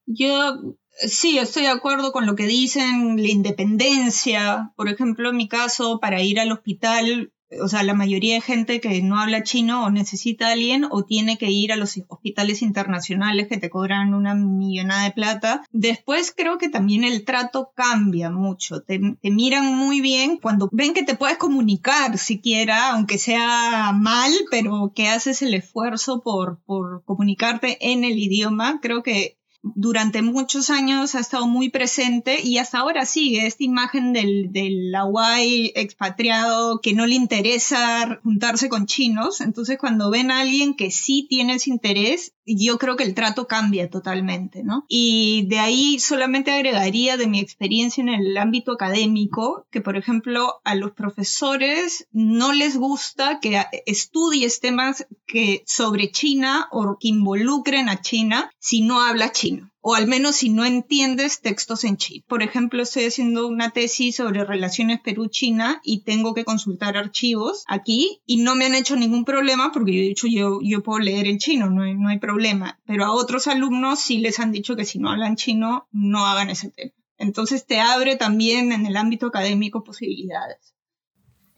Yo Sí, estoy de acuerdo con lo que dicen, la independencia. Por ejemplo, en mi caso, para ir al hospital, o sea, la mayoría de gente que no habla chino o necesita a alguien o tiene que ir a los hospitales internacionales que te cobran una millonada de plata. Después creo que también el trato cambia mucho. Te, miran muy bien cuando ven que te puedes comunicar siquiera, aunque sea mal, pero que haces el esfuerzo por comunicarte en el idioma. Creo que durante muchos años ha estado muy presente y hasta ahora sigue esta imagen del, del Hawaii expatriado que no le interesa juntarse con chinos. Entonces cuando ven a alguien que sí tiene ese interés, yo creo que el trato cambia totalmente, ¿no? Y de ahí solamente agregaría de mi experiencia en el ámbito académico que, por ejemplo, a los profesores no les gusta que estudies temas que sobre China o que involucren a China si no habla chino o al menos si no entiendes textos en chino. Por ejemplo, estoy haciendo una tesis sobre relaciones Perú-China y tengo que consultar archivos aquí y no me han hecho ningún problema porque yo he dicho yo, yo puedo leer en chino, no hay, no hay problema. Pero a otros alumnos sí les han dicho que si no hablan chino, no hagan ese tema. Entonces te abre también en el ámbito académico posibilidades.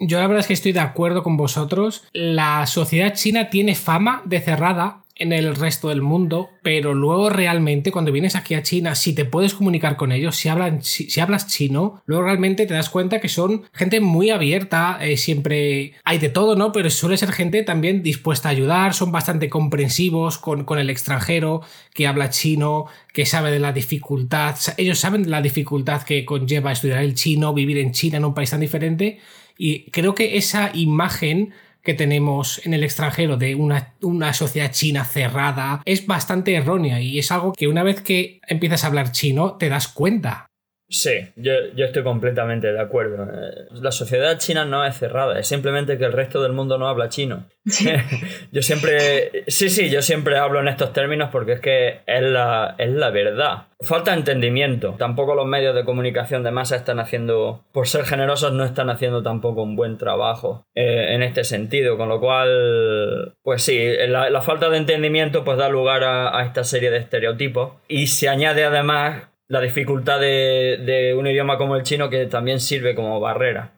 Yo la verdad es que estoy de acuerdo con vosotros. La sociedad china tiene fama de cerrada en el resto del mundo, pero luego realmente cuando vienes aquí a China, si te puedes comunicar con ellos, si, si, hablas chino, luego realmente te das cuenta que son gente muy abierta, eh, siempre hay de todo, ¿no? Pero suele ser gente también dispuesta a ayudar, son bastante comprensivos con, con el extranjero que habla chino, que sabe de la dificultad, ellos saben la dificultad que conlleva estudiar el chino, vivir en China, en un país tan diferente, y creo que esa imagen que tenemos en el extranjero de una, una, sociedad china cerrada es bastante errónea y es algo que una vez que empiezas a hablar chino te das cuenta. Sí, yo, yo, estoy completamente de acuerdo. Eh, la sociedad china no es cerrada, es simplemente que el resto del mundo no habla chino. (laughs) yo siempre, sí, sí, yo siempre hablo en estos términos porque es que es la, es la verdad. Falta entendimiento. Tampoco los medios de comunicación de masa están haciendo, por ser generosos, no están haciendo tampoco un buen trabajo eh, en este sentido. Con lo cual, pues sí, la, la falta de entendimiento pues da lugar a, a esta serie de estereotipos. Y se añade además la dificultad de, un idioma como el chino que también sirve como barrera.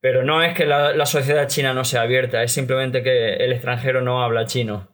Pero no es que la, sociedad china no sea abierta, es simplemente que el extranjero no habla chino.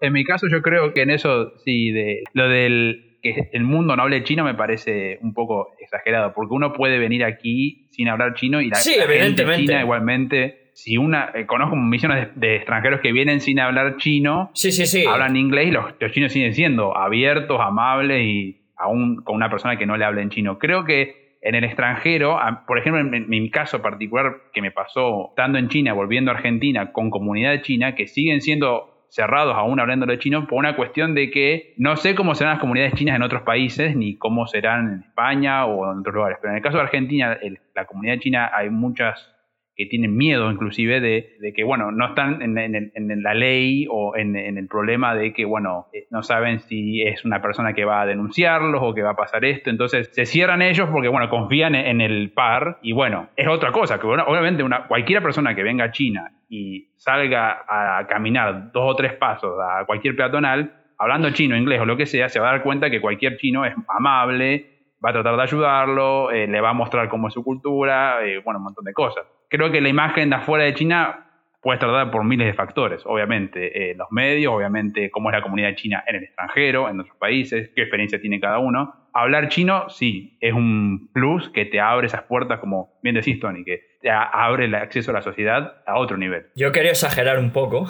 En mi caso yo creo que en eso sí, de lo del que el mundo no hable chino me parece un poco exagerado, porque uno puede venir aquí sin hablar chino y la, sí, evidentemente. China igualmente si una eh, conozco millones de, extranjeros que vienen sin hablar chino, sí, sí, sí. hablan inglés y los, los, chinos siguen siendo abiertos, amables y aún con una persona que no le habla en chino. Creo que en el extranjero, por ejemplo, en, mi caso particular que me pasó estando en China, volviendo a Argentina con comunidad china, que siguen siendo cerrados aún hablando chino por una cuestión de que no sé cómo serán las comunidades chinas en otros países ni cómo serán en España o en otros lugares. Pero en el caso de Argentina, la comunidad china hay muchas que tienen miedo inclusive de, que, bueno, no están en, la ley o en, el problema de que, bueno, eh, no saben si es una persona que va a denunciarlos o que va a pasar esto. Entonces se cierran ellos porque, bueno, confían en, el par y, bueno, es otra cosa, que obviamente una, cualquier persona que venga a China y salga a caminar dos o tres pasos a cualquier peatonal, hablando chino, inglés o lo que sea, se va a dar cuenta que cualquier chino es amable, va a tratar de ayudarlo, eh, le va a mostrar cómo es su cultura, eh, bueno, un montón de cosas. Creo que la imagen de afuera de China puede estar por miles de factores, obviamente los medios, obviamente cómo es la comunidad china en el extranjero, en otros países, qué experiencia tiene cada uno. Hablar chino, sí, es un plus que te abre esas puertas, como bien decís, Tony, que abre el acceso a la sociedad a otro nivel. Yo quería exagerar un poco,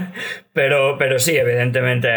(laughs) pero, pero sí, evidentemente.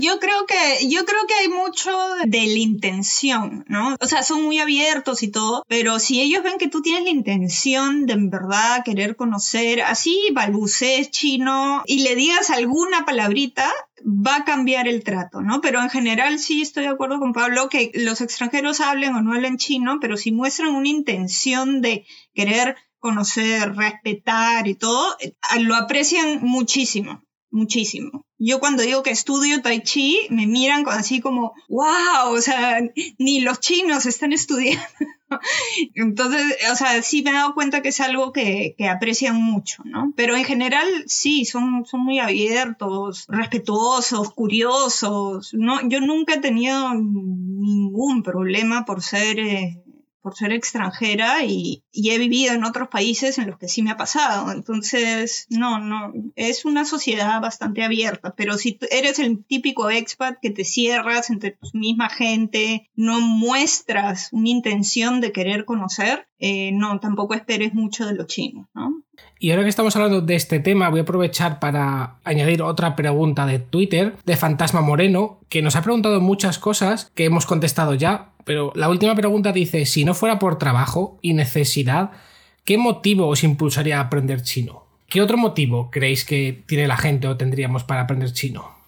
Yo creo que yo creo que hay mucho de la intención, ¿no? O sea, son muy abiertos y todo, pero si ellos ven que tú tienes la intención de en verdad querer conocer, así balbucees chino y le digas alguna palabrita, va a cambiar el trato, ¿no? Pero en general sí estoy de acuerdo con Pablo que los extranjeros hablen o no hablen chino, pero si muestran una intención de querer conocer, respetar y todo, eh, lo aprecian muchísimo, muchísimo. Yo cuando digo que estudio tai chi, me miran así como, wow, o sea, ni los chinos están estudiando. (laughs) Entonces, o sea, sí me he dado cuenta que es algo que, que, aprecian mucho, ¿no? Pero en general, sí, son, son muy abiertos, respetuosos, curiosos. No, yo nunca he tenido ningún problema por ser eh, por ser extranjera y, he vivido en otros países en los que sí me ha pasado. Entonces, no, no, es una sociedad bastante abierta, pero si eres el típico expat que te cierras entre tu misma gente, no muestras una intención de querer conocer, eh, no, tampoco esperes mucho de los chinos, ¿no? Y ahora que estamos hablando de este tema, voy a aprovechar para añadir otra pregunta de Twitter de Fantasma Moreno, que nos ha preguntado muchas cosas que hemos contestado ya, pero la última pregunta dice, si no fuera por trabajo y necesidad, ¿qué motivo os impulsaría a aprender chino? ¿Qué otro motivo creéis que tiene la gente o tendríamos para aprender chino?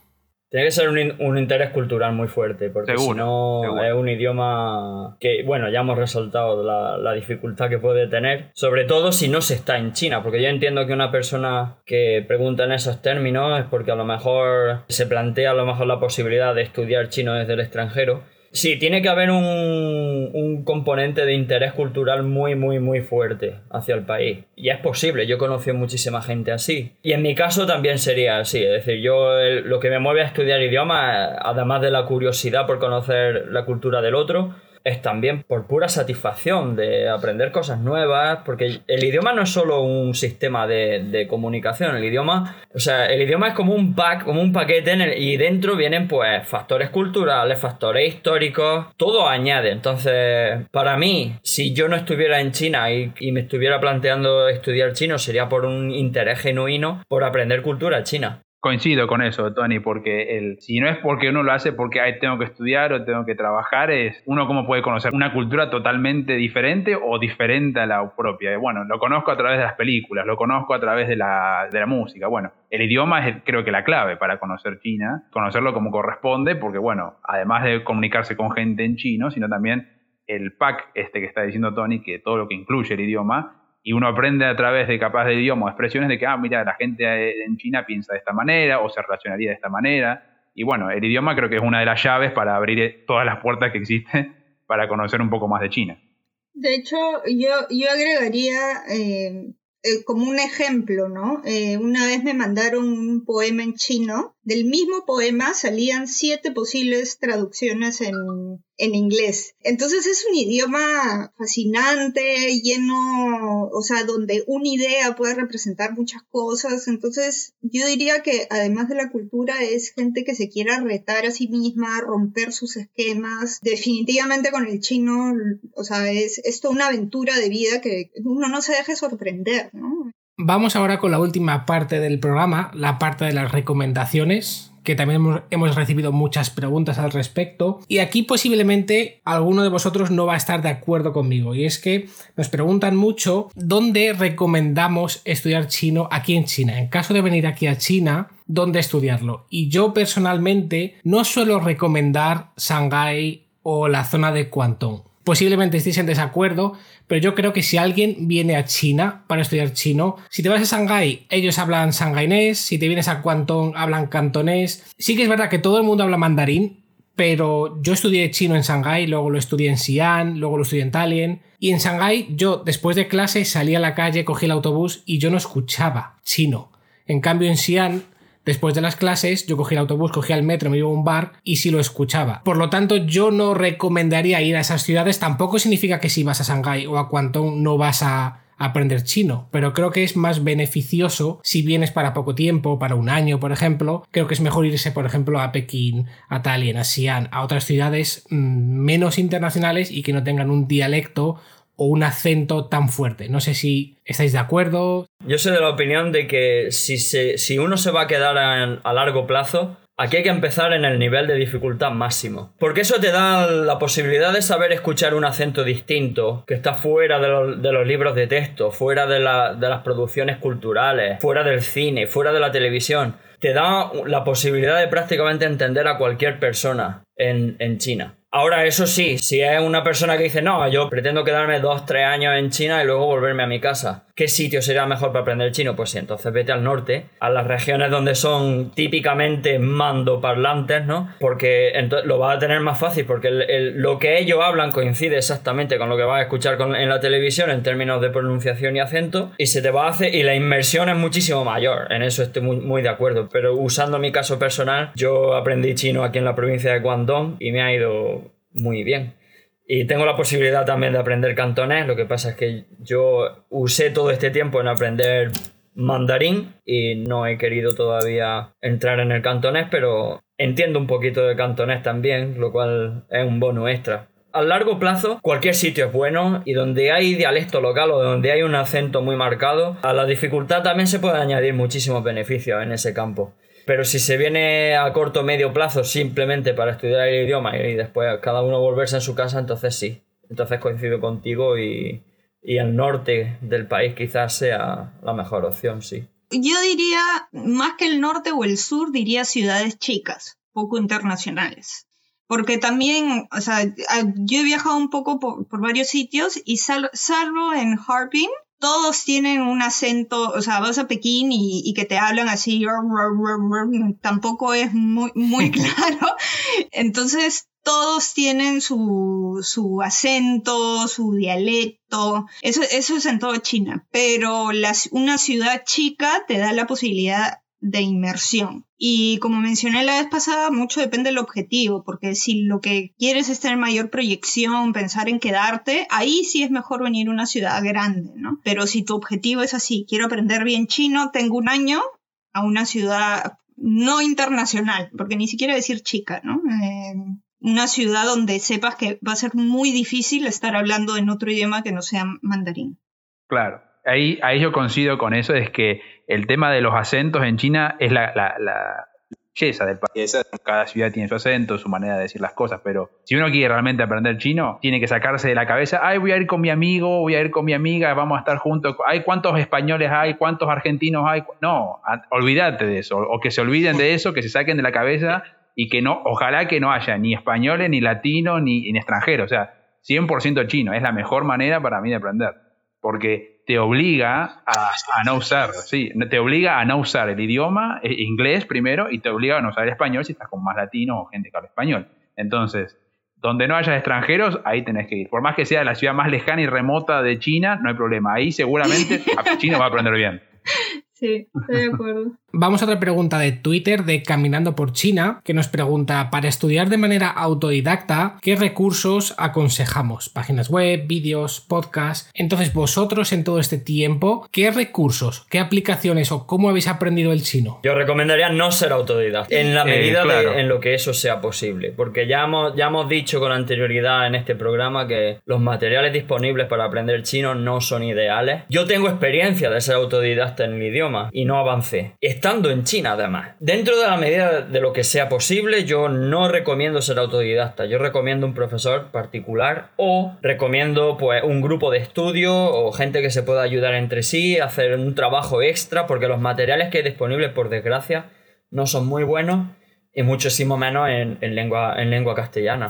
Tiene que ser un, interés cultural muy fuerte, porque si no es un idioma que, bueno, ya hemos resaltado la, la, dificultad que puede tener, sobre todo si no se está en China, porque yo entiendo que una persona que pregunta en esos términos es porque a lo mejor se plantea a lo mejor la posibilidad de estudiar chino desde el extranjero, Sí, tiene que haber un, un, componente de interés cultural muy, muy, muy fuerte hacia el país. Y es posible, yo he conocido muchísima gente así. Y en mi caso también sería así, es decir, yo lo que me mueve a estudiar idiomas, además de la curiosidad por conocer la cultura del otro, es también por pura satisfacción de aprender cosas nuevas, porque el idioma no es solo un sistema de, comunicación, el idioma, o sea, el idioma es como un pack, como un paquete y dentro vienen pues factores culturales, factores históricos, todo añade. Entonces, para mí, si yo no estuviera en China y me estuviera planteando estudiar chino, sería por un interés genuino por aprender cultura china. Coincido con eso, Tony, porque el, si no es porque uno lo hace porque Ay, tengo que estudiar o tengo que trabajar, es uno cómo puede conocer una cultura totalmente diferente o diferente a la propia. Bueno, lo conozco a través de las películas, lo conozco a través de la, de la música. Bueno, el idioma es creo que la clave para conocer China, conocerlo como corresponde, porque bueno, además de comunicarse con gente en chino, sino también el pack este que está diciendo Tony, que todo lo que incluye el idioma, y uno aprende a través de capaz de idioma expresiones de que, ah, mira, la gente en China piensa de esta manera o se relacionaría de esta manera. Y bueno, el idioma creo que es una de las llaves para abrir todas las puertas que existen (laughs) para conocer un poco más de China. De hecho, yo, yo agregaría eh, eh, como un ejemplo, ¿no? Eh, una vez me mandaron un poema en chino. Del mismo poema salían siete posibles traducciones en, en inglés. Entonces es un idioma fascinante, lleno, o sea, donde una idea puede representar muchas cosas. Entonces yo diría que además de la cultura es gente que se quiera retar a sí misma, romper sus esquemas. Definitivamente con el chino, o sea, es, es una aventura de vida que uno no se deje sorprender, ¿no? Vamos ahora con la última parte del programa, la parte de las recomendaciones que también hemos recibido muchas preguntas al respecto. Y aquí posiblemente alguno de vosotros no va a estar de acuerdo conmigo. Y es que nos preguntan mucho dónde recomendamos estudiar chino aquí en China. En caso de venir aquí a China, ¿dónde estudiarlo? Y yo personalmente no suelo recomendar Shanghái o la zona de Guangdong. Posiblemente estéis en desacuerdo, pero yo creo que si alguien viene a China para estudiar chino, si te vas a Shanghái, ellos hablan shanghainés, si te vienes a Guangdong, hablan cantonés. Sí que es verdad que todo el mundo habla mandarín, pero yo estudié chino en Shanghái, luego lo estudié en Xi'an, luego lo estudié en Dalian. Y en Shanghái, yo después de clase salí a la calle, cogí el autobús y yo no escuchaba chino. En cambio, en Xi'an después de las clases, yo cogía el autobús, cogía el metro, me iba a un bar y sí lo escuchaba. Por lo tanto, yo no recomendaría ir a esas ciudades. Tampoco significa que si vas a Shanghái o a Guangdong no vas a aprender chino, pero creo que es más beneficioso si vienes para poco tiempo, para un año, por ejemplo. Creo que es mejor irse, por ejemplo, a Pekín, a Tallinn, a Xi'an, a otras ciudades mm, menos internacionales y que no tengan un dialecto o un acento tan fuerte. No sé si estáis de acuerdo. Yo soy de la opinión de que si, si uno se va a quedar a largo plazo, Aquí hay que empezar en el nivel de dificultad máximo. Porque eso te da la posibilidad de saber escuchar un acento distinto, que está fuera de los, libros de texto, fuera de, las producciones culturales, fuera del cine, fuera de la televisión. Te da la posibilidad de prácticamente entender a cualquier persona en China. Ahora, eso sí, si es una persona que dice, no, yo pretendo quedarme dos, tres años en China y luego volverme a mi casa, ¿qué sitio sería mejor para aprender chino? Pues sí, entonces vete al norte, a las regiones donde son típicamente mando parlantes, ¿no? Porque lo vas a tener más fácil, porque lo que ellos hablan coincide exactamente con lo que vas a escuchar en la televisión en términos de pronunciación y acento, y se te va a hacer, y la inmersión es muchísimo mayor, en eso estoy muy, muy de acuerdo, pero usando mi caso personal, yo aprendí chino aquí en la provincia de Guangdong y me ha ido muy bien. Y tengo la posibilidad también de aprender cantonés, lo que pasa es que yo usé todo este tiempo en aprender mandarín y no he querido todavía entrar en el cantonés, pero entiendo un poquito de cantonés también, lo cual es un bono extra. A largo plazo, cualquier sitio es bueno y donde hay dialecto local o donde hay un acento muy marcado, a la dificultad también se puede añadir muchísimos beneficios en ese campo. Pero si se viene a corto o medio plazo simplemente para estudiar el idioma y después cada uno volverse en su casa, entonces sí. Entonces coincido contigo y, y el norte del país quizás sea la mejor opción, sí. Yo diría, más que el norte o el sur, diría ciudades chicas, poco internacionales. Porque también, o sea, yo he viajado un poco por, por varios sitios y salvo en Harbin, todos tienen un acento, o sea, vas a Pekín y, que te hablan así, tampoco es muy, muy (laughs) claro. Entonces, todos tienen su, su acento, su dialecto. Eso, eso es en toda China. Pero una ciudad chica te da la posibilidad de inmersión. Y como mencioné la vez pasada, mucho depende del objetivo, porque si lo que quieres es tener mayor proyección, pensar en quedarte, ahí sí es mejor venir a una ciudad grande, ¿no? Pero si tu objetivo es así, quiero aprender bien chino, tengo un año a una ciudad no internacional, porque ni siquiera decir chica, ¿no? Eh, una ciudad donde sepas que va a ser muy difícil estar hablando en otro idioma que no sea mandarín. Claro, ahí, ahí yo coincido con eso, es que el tema de los acentos en China es la, la, belleza del país. Cada ciudad tiene su acento, su manera de decir las cosas, pero si uno quiere realmente aprender chino, tiene que sacarse de la cabeza, ay, voy a ir con mi amigo, voy a ir con mi amiga, vamos a estar juntos. Ay, ¿cuántos españoles hay? ¿Cuántos argentinos hay? No, olvídate de eso, o que se olviden de eso, que se saquen de la cabeza y que no, ojalá que no haya ni españoles, ni latinos, ni, ni extranjeros, o sea, 100% chino, es la mejor manera para mí de aprender, porque te obliga a, no usar, sí, te obliga a no usar el idioma eh, inglés primero y te obliga a no usar el español si estás con más latino o gente que habla español. Entonces, donde no haya extranjeros, ahí tenés que ir. Por más que sea la ciudad más lejana y remota de China, no hay problema. Ahí seguramente (laughs) China va a aprender bien. Sí, estoy de acuerdo. (laughs) Vamos a otra pregunta de Twitter de Caminando por China, que nos pregunta, para estudiar de manera autodidacta, ¿qué recursos aconsejamos? Páginas web, vídeos, podcasts. Entonces, vosotros en todo este tiempo, ¿qué recursos, qué aplicaciones o cómo habéis aprendido el chino? Yo recomendaría no ser autodidacta, en la eh, medida de, en lo que eso sea posible, porque ya hemos, ya hemos dicho con anterioridad en este programa que los materiales disponibles para aprender chino no son ideales. Yo tengo experiencia de ser autodidacta en el idioma y no avancé estando en China además. Dentro de la medida de lo que sea posible, yo no recomiendo ser autodidacta, yo recomiendo un profesor particular o recomiendo pues un grupo de estudio o gente que se pueda ayudar entre sí, hacer un trabajo extra, porque los materiales que hay disponibles, por desgracia, no son muy buenos y muchísimo menos en, lengua, en lengua castellana.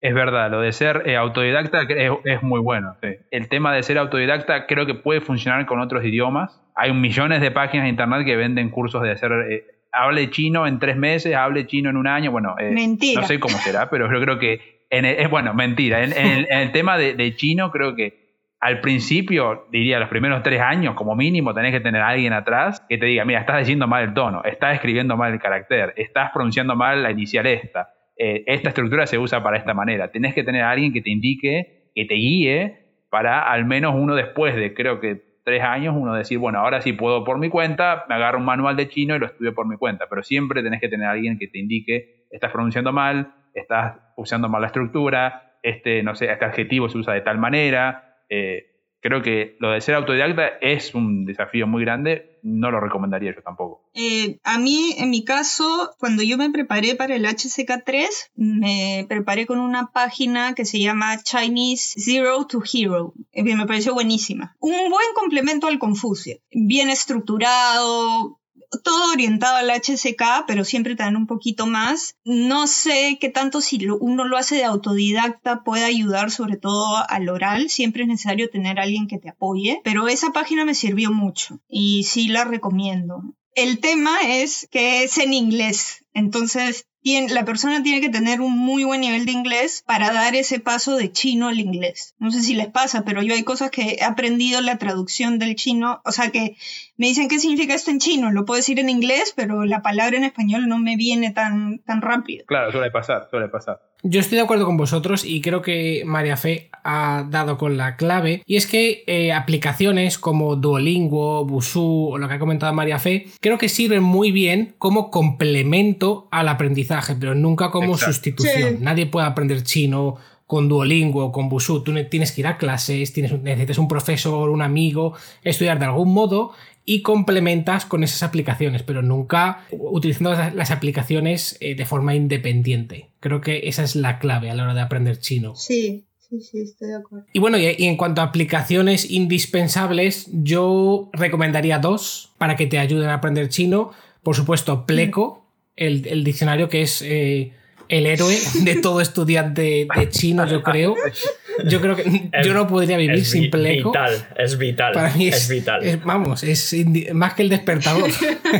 Es verdad, lo de ser eh, autodidacta es, muy bueno. El tema de ser autodidacta creo que puede funcionar con otros idiomas. Hay millones de páginas de internet que venden cursos de hacer, eh, hable chino en tres meses, hable chino en un año. Bueno, eh, no sé cómo será, pero yo creo que, en es bueno, mentira. En, el tema de, chino creo que al principio, diría los primeros tres años, como mínimo, tenés que tener a alguien atrás que te diga, mira, estás diciendo mal el tono, estás escribiendo mal el carácter, estás pronunciando mal la inicial esta, eh, esta estructura se usa para esta manera. Tenés que tener alguien que te indique, que te guíe, para al menos uno después de, creo que tres años, uno decir, bueno, ahora sí puedo por mi cuenta, me agarro un manual de chino y lo estudio por mi cuenta, pero siempre tenés que tener alguien que te indique, estás pronunciando mal, estás usando mal la estructura, este, no sé, este adjetivo se usa de tal manera, eh, creo que lo de ser autodidacta es un desafío muy grande, no lo recomendaría yo tampoco. Eh, a mí, en mi caso, cuando yo me preparé para el HCK3, me preparé con una página que se llama Chinese Zero to Hero, que me pareció buenísima. Un buen complemento al Confucio, bien estructurado, todo orientado al HSK, pero siempre te dan un poquito más. No sé qué tanto si uno lo hace de autodidacta puede ayudar sobre todo al oral. Siempre es necesario tener alguien que te apoye, pero esa página me sirvió mucho y sí la recomiendo. El tema es que es en inglés, entonces la persona tiene que tener un muy buen nivel de inglés para dar ese paso de chino al inglés. No sé si les pasa, pero yo hay cosas que he aprendido la traducción del chino, o sea que me dicen qué significa esto en chino, lo puedo decir en inglés, pero la palabra en español no me viene tan, tan rápido. Claro, suele pasar, suele pasar. Yo estoy de acuerdo con vosotros y creo que María Fe ha dado con la clave. Y es que eh, aplicaciones como Duolingo, Busuu o lo que ha comentado María Fe, creo que sirven muy bien como complemento al aprendizaje, pero nunca como sustitución. Nadie puede aprender chino con Duolingo o con Busuu. Tú tienes que ir a clases, tienes, necesitas un profesor, un amigo, estudiar de algún modo y complementas con esas aplicaciones, pero nunca utilizando las aplicaciones eh, de forma independiente. Creo que esa es la clave a la hora de aprender chino. Sí, Sí, sí, estoy de acuerdo. Y bueno, y en cuanto a aplicaciones indispensables, yo recomendaría dos para que te ayuden a aprender chino. Por supuesto, Pleco, el, diccionario que es eh, el héroe (laughs) de todo estudiante de chino, yo creo. Yo creo que yo no podría vivir sin Pleco. Vital, es vital. Para mí es, vital. vamos, es más que el despertador.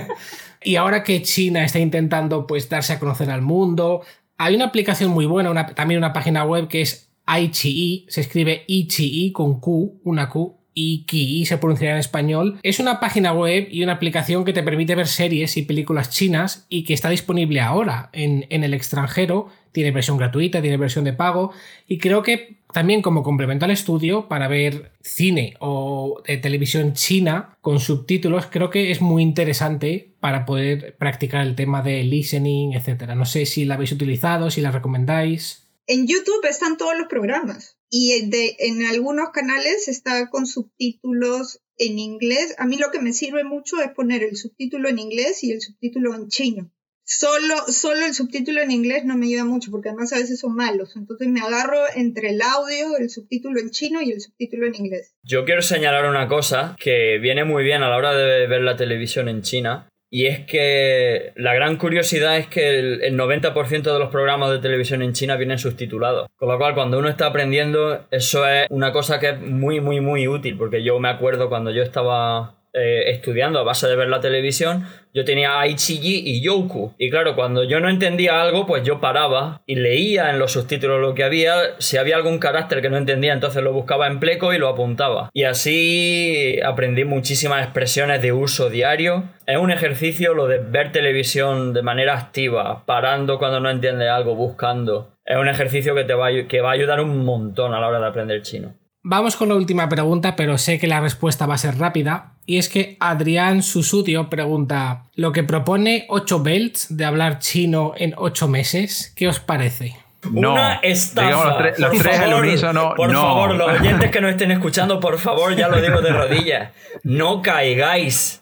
(laughs) y ahora que China está intentando pues darse a conocer al mundo, hay una aplicación muy buena, también una página web que es iQIYI, se escribe iQIYI con Q, una Q, y se pronunciará en español, es una página web y una aplicación que te permite ver series y películas chinas y que está disponible ahora en, el extranjero. Tiene versión gratuita, tiene versión de pago y creo que también como complemento al estudio para ver cine o de televisión china con subtítulos, creo que es muy interesante para poder practicar el tema de listening, etc. No sé si la habéis utilizado, si la recomendáis. En YouTube están todos los programas y en algunos canales está con subtítulos en inglés. A mí lo que me sirve mucho es poner el subtítulo en inglés y el subtítulo en chino. Solo, solo el subtítulo en inglés no me ayuda mucho porque además a veces son malos. Entonces me agarro entre el audio, el subtítulo en chino y el subtítulo en inglés. Yo quiero señalar una cosa que viene muy bien a la hora de ver la televisión en China y es que la gran curiosidad es que el, 90% de los programas de televisión en China vienen subtitulados. Con lo cual, cuando uno está aprendiendo, eso es una cosa que es muy, muy, muy útil. Porque yo me acuerdo cuando yo estaba eh, estudiando a base de ver la televisión, yo tenía Aichiji y Yoku. Y claro, cuando yo no entendía algo, pues yo paraba y leía en los subtítulos lo que había. Si había algún carácter que no entendía, entonces lo buscaba en pleco y lo apuntaba. Y así aprendí muchísimas expresiones de uso diario. Es un ejercicio lo de ver televisión de manera activa, parando cuando no entiendes algo, buscando. Es un ejercicio que te va que va a ayudar un montón a la hora de aprender chino. Vamos con la última pregunta, pero sé que la respuesta va a ser rápida. Y es que Adrián Susudio pregunta: ¿Lo que propone 8 belts de hablar chino en 8 meses, qué os parece? No, Una estafa. los, tres, por Por favor, los oyentes que no estén escuchando, por favor, ya lo digo de rodillas. No caigáis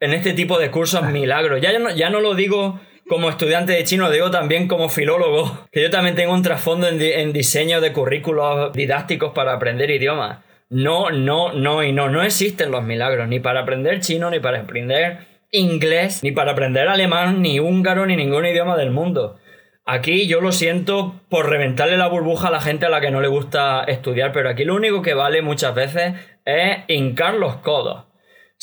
en este tipo de cursos milagros. Ya, ya no lo digo como estudiante de chino, digo también como filólogo, que yo también tengo un trasfondo en, diseño de currículos didácticos para aprender idiomas. No, no, no y no, no existen los milagros, ni para aprender chino, ni para aprender inglés, ni para aprender alemán, ni húngaro, ni ningún idioma del mundo. Aquí yo lo siento por reventarle la burbuja a la gente a la que no le gusta estudiar, pero aquí lo único que vale muchas veces es hincar los codos.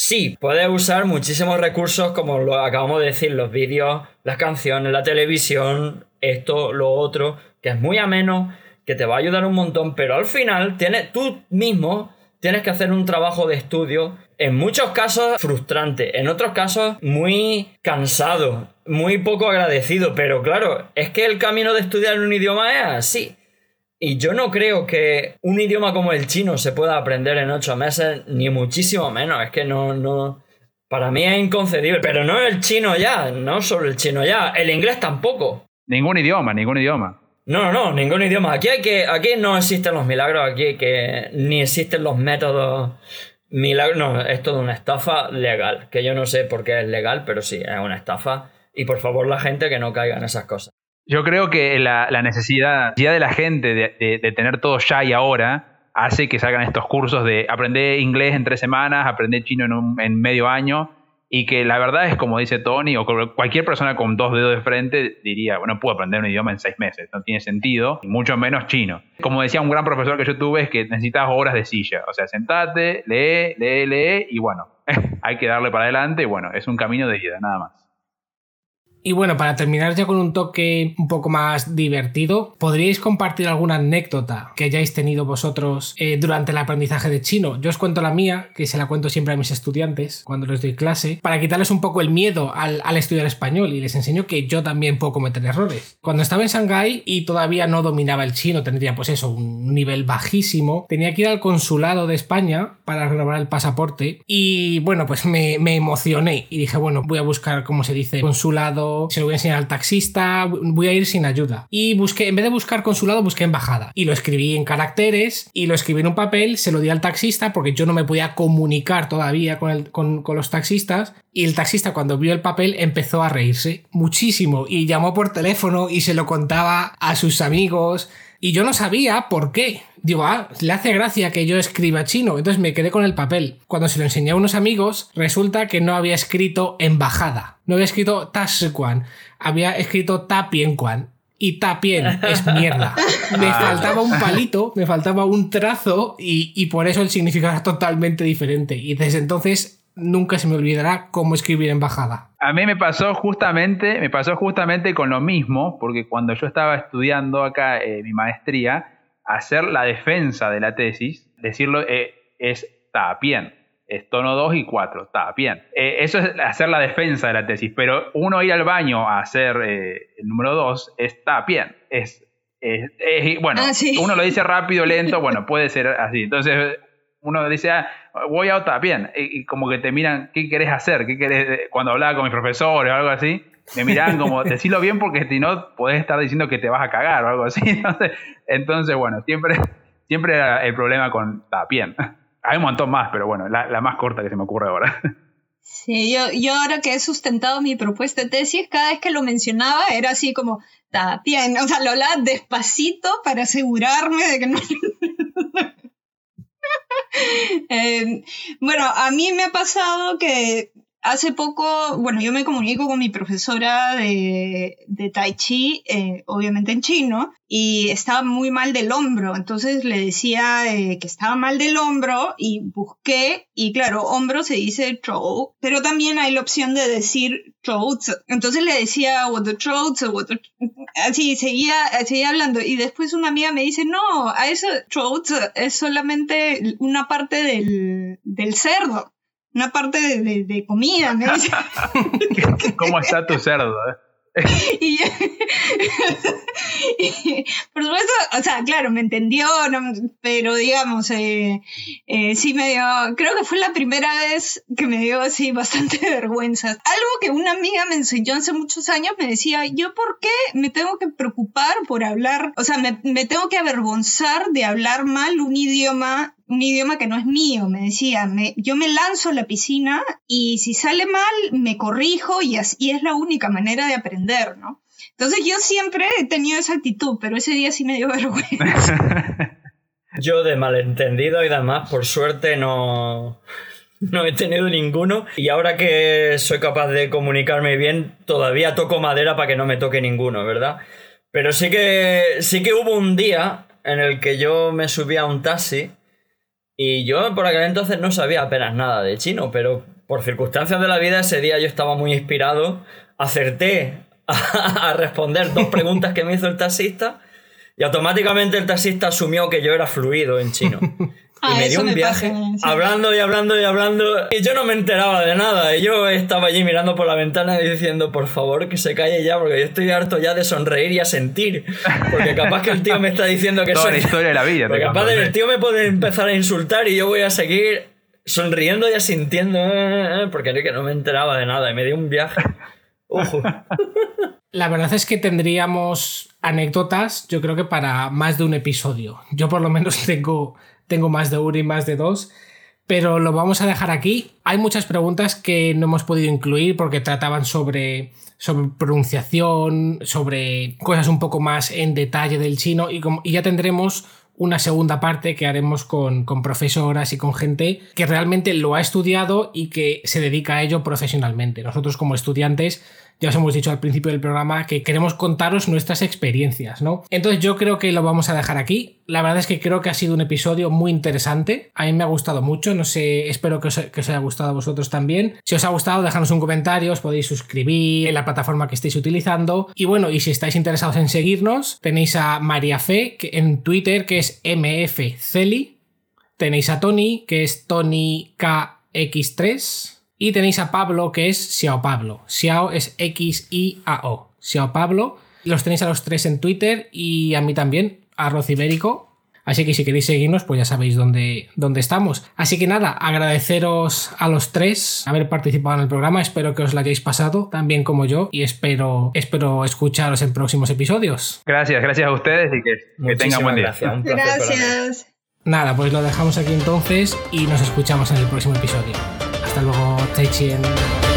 Sí, puedes usar muchísimos recursos como lo acabamos de decir, los vídeos, las canciones, la televisión, esto, lo otro, que es muy ameno, que te va a ayudar un montón, pero al final tienes, tú mismo tienes que hacer un trabajo de estudio, en muchos casos frustrante, en otros casos muy cansado, muy poco agradecido, pero claro, es que el camino de estudiar un idioma es así. Y yo no creo que un idioma como el chino se pueda aprender en ocho meses, ni muchísimo menos. Es que no, no. Para mí es inconcebible. Pero no el chino ya, no solo el chino ya. El inglés tampoco. Ningún idioma, ningún idioma. No, no, no, ningún idioma. Aquí hay que. Aquí no existen los milagros, aquí que. ni existen los métodos. Milagros. No, es toda una estafa legal. Que yo no sé por qué es legal, pero sí, es una estafa. Y por favor, la gente que no caiga en esas cosas. Yo creo que la, necesidad, de la gente de, tener todo ya y ahora hace que salgan estos cursos de aprender inglés en tres semanas, aprender chino en, en medio año, y que la verdad es como dice Tony, o cualquier persona con dos dedos de frente diría, bueno, puedo aprender un idioma en seis meses, no tiene sentido, y mucho menos chino. Como decía un gran profesor que yo tuve, es que necesitas horas de silla, o sea, sentate, lee, lee, lee, y bueno, (laughs) hay que darle para adelante, y bueno, es un camino de ida, nada más. Y bueno, para terminar ya con un toque un poco más divertido, ¿podríais compartir alguna anécdota que hayáis tenido vosotros eh, durante el aprendizaje de chino? Yo os cuento la mía, que se la cuento siempre a mis estudiantes cuando les doy clase, para quitarles un poco el miedo al, estudiar español y les enseño que yo también puedo cometer errores. Cuando estaba en Shanghái y todavía no dominaba el chino, tendría pues eso, un nivel bajísimo, tenía que ir al consulado de España para renovar el pasaporte y bueno, pues me, me emocioné y dije, bueno, voy a buscar cómo se dice consulado se lo voy a enseñar al taxista, voy a ir sin ayuda. Y busqué, en vez de buscar consulado, busqué embajada. Y lo escribí en caracteres y lo escribí en un papel, se lo di al taxista porque yo no me podía comunicar todavía con, con, con los taxistas. Y el taxista cuando vio el papel empezó a reírse muchísimo y llamó por teléfono y se lo contaba a sus amigos. Y yo no sabía por qué. Digo, ah, le hace gracia que yo escriba chino. Entonces me quedé con el papel. Cuando se lo enseñé a unos amigos, resulta que no había escrito embajada. No había escrito Tasquan. Había escrito Tapienquan. Y Tapien es mierda. (laughs) Me faltaba un palito, me faltaba un trazo y, y por eso el significado era totalmente diferente. Y desde entonces nunca se me olvidará cómo escribir embajada. A mí me pasó justamente, me pasó justamente con lo mismo, porque cuando yo estaba estudiando acá eh, mi maestría, hacer la defensa de la tesis, decirlo eh, es está bien, es tono 2 y 4, está bien. Eh, eso es hacer la defensa de la tesis, pero uno ir al baño a hacer el número 2 está bien, es, bueno, ah, uno lo dice rápido, lento, (laughs) bueno, puede ser así. Entonces, uno dice, ah, voy a otra, bien, y, como que te miran, ¿qué querés hacer? ¿Qué querés? Cuando hablaba con mis profesores o algo así, me miran como, decilo bien porque si no, podés estar diciendo que te vas a cagar o algo así. (laughs) Entonces, entonces bueno, siempre, siempre era el problema con, está bien. Hay un montón más, pero bueno, la, más corta que se me ocurre ahora. Sí, yo, yo ahora que he sustentado mi propuesta de tesis, cada vez que lo mencionaba era así como, está bien, o sea, lo hablaba despacito para asegurarme de que no, (laughs) Eh, bueno, a mí me ha pasado que hace poco, bueno, yo me comunico con mi profesora de, de Tai Chi, eh, obviamente en chino, y estaba muy mal del hombro. Entonces le decía eh, que estaba mal del hombro y busqué, y claro, hombro se dice throat, pero también hay la opción de decir throat. Entonces le decía así seguía, seguía hablando. Y después una amiga me dice, no, a eso throat es solamente una parte del, del cerdo una parte de, de, comida, me dice. (laughs) ¿Cómo está tu cerdo? Eh? (laughs) y, (laughs) por supuesto, o sea, claro, me entendió, pero digamos, eh, eh, sí me dio, creo que fue la primera vez que me dio así bastante vergüenza. Algo que una amiga me enseñó hace muchos años, me decía, yo por qué me tengo que preocupar por hablar, o sea, me, me tengo que avergonzar de hablar mal un idioma un idioma que no es mío, me decía, yo me lanzo a la piscina y si sale mal me corrijo y así es la única manera de aprender, ¿no? Entonces yo siempre he tenido esa actitud, pero ese día sí me dio (laughs) vergüenza. (laughs) yo de malentendido y demás, por suerte no, no he tenido ninguno y ahora que soy capaz de comunicarme bien, todavía toco madera para que no me toque ninguno, ¿verdad? Pero sí que, sí que hubo un día en el que yo me subí a un taxi y yo por aquel entonces no sabía apenas nada de chino, pero por circunstancias de la vida ese día yo estaba muy inspirado, acerté a, (laughs) responder dos (laughs) preguntas que me hizo el taxista y automáticamente el taxista asumió que yo era fluido en chino. Ah, y me dio un me viaje pasa, sí. hablando y hablando y hablando y yo no me enteraba de nada y yo estaba allí mirando por la ventana y diciendo por favor que se calle ya porque yo estoy harto ya de sonreír y a sentir porque capaz que el tío me está diciendo que Toda soy la historia de la vida. porque capaz ¿eh? el tío me puede empezar a insultar y yo voy a seguir sonriendo y asintiendo porque que no me enteraba de nada y me dio un viaje ojo La verdad es que tendríamos anécdotas, yo creo que para más de un episodio. Yo por lo menos (laughs) tengo, tengo más de uno y más de dos. Pero lo vamos a dejar aquí. Hay muchas preguntas que no hemos podido incluir porque trataban sobre, sobre pronunciación, sobre cosas un poco más en detalle del chino y, ya tendremos una segunda parte que haremos con, con profesoras y con gente que realmente lo ha estudiado y que se dedica a ello profesionalmente. Nosotros como estudiantes ya os hemos dicho al principio del programa que queremos contaros nuestras experiencias, ¿no? Entonces yo creo que lo vamos a dejar aquí. La verdad es que creo que ha sido un episodio muy interesante. A mí me ha gustado mucho. No sé, espero que os, haya gustado a vosotros también. Si os ha gustado, dejadnos un comentario. Os podéis suscribir en la plataforma que estéis utilizando. Y bueno, y si estáis interesados en seguirnos, tenéis a María Fe que- en Twitter, que es mfceli. Tenéis a Tony, que es TonyKX3. Y tenéis a Pablo, que es Xiao Pablo. Xiao es X-I-A-O. Xiao Pablo. Los tenéis a los tres en Twitter y a mí también, Arroz Ibérico. Así que si queréis seguirnos, pues ya sabéis dónde, dónde estamos. Así que nada, agradeceros a los tres haber participado en el programa. Espero que os lo hayáis pasado tan bien como yo y espero, espero escucharos en próximos episodios. Gracias, gracias a ustedes y que, que tengan buen día. gracias un placer. Gracias. Nada, pues lo dejamos aquí entonces y nos escuchamos en el próximo episodio. Hasta luego, Taichien.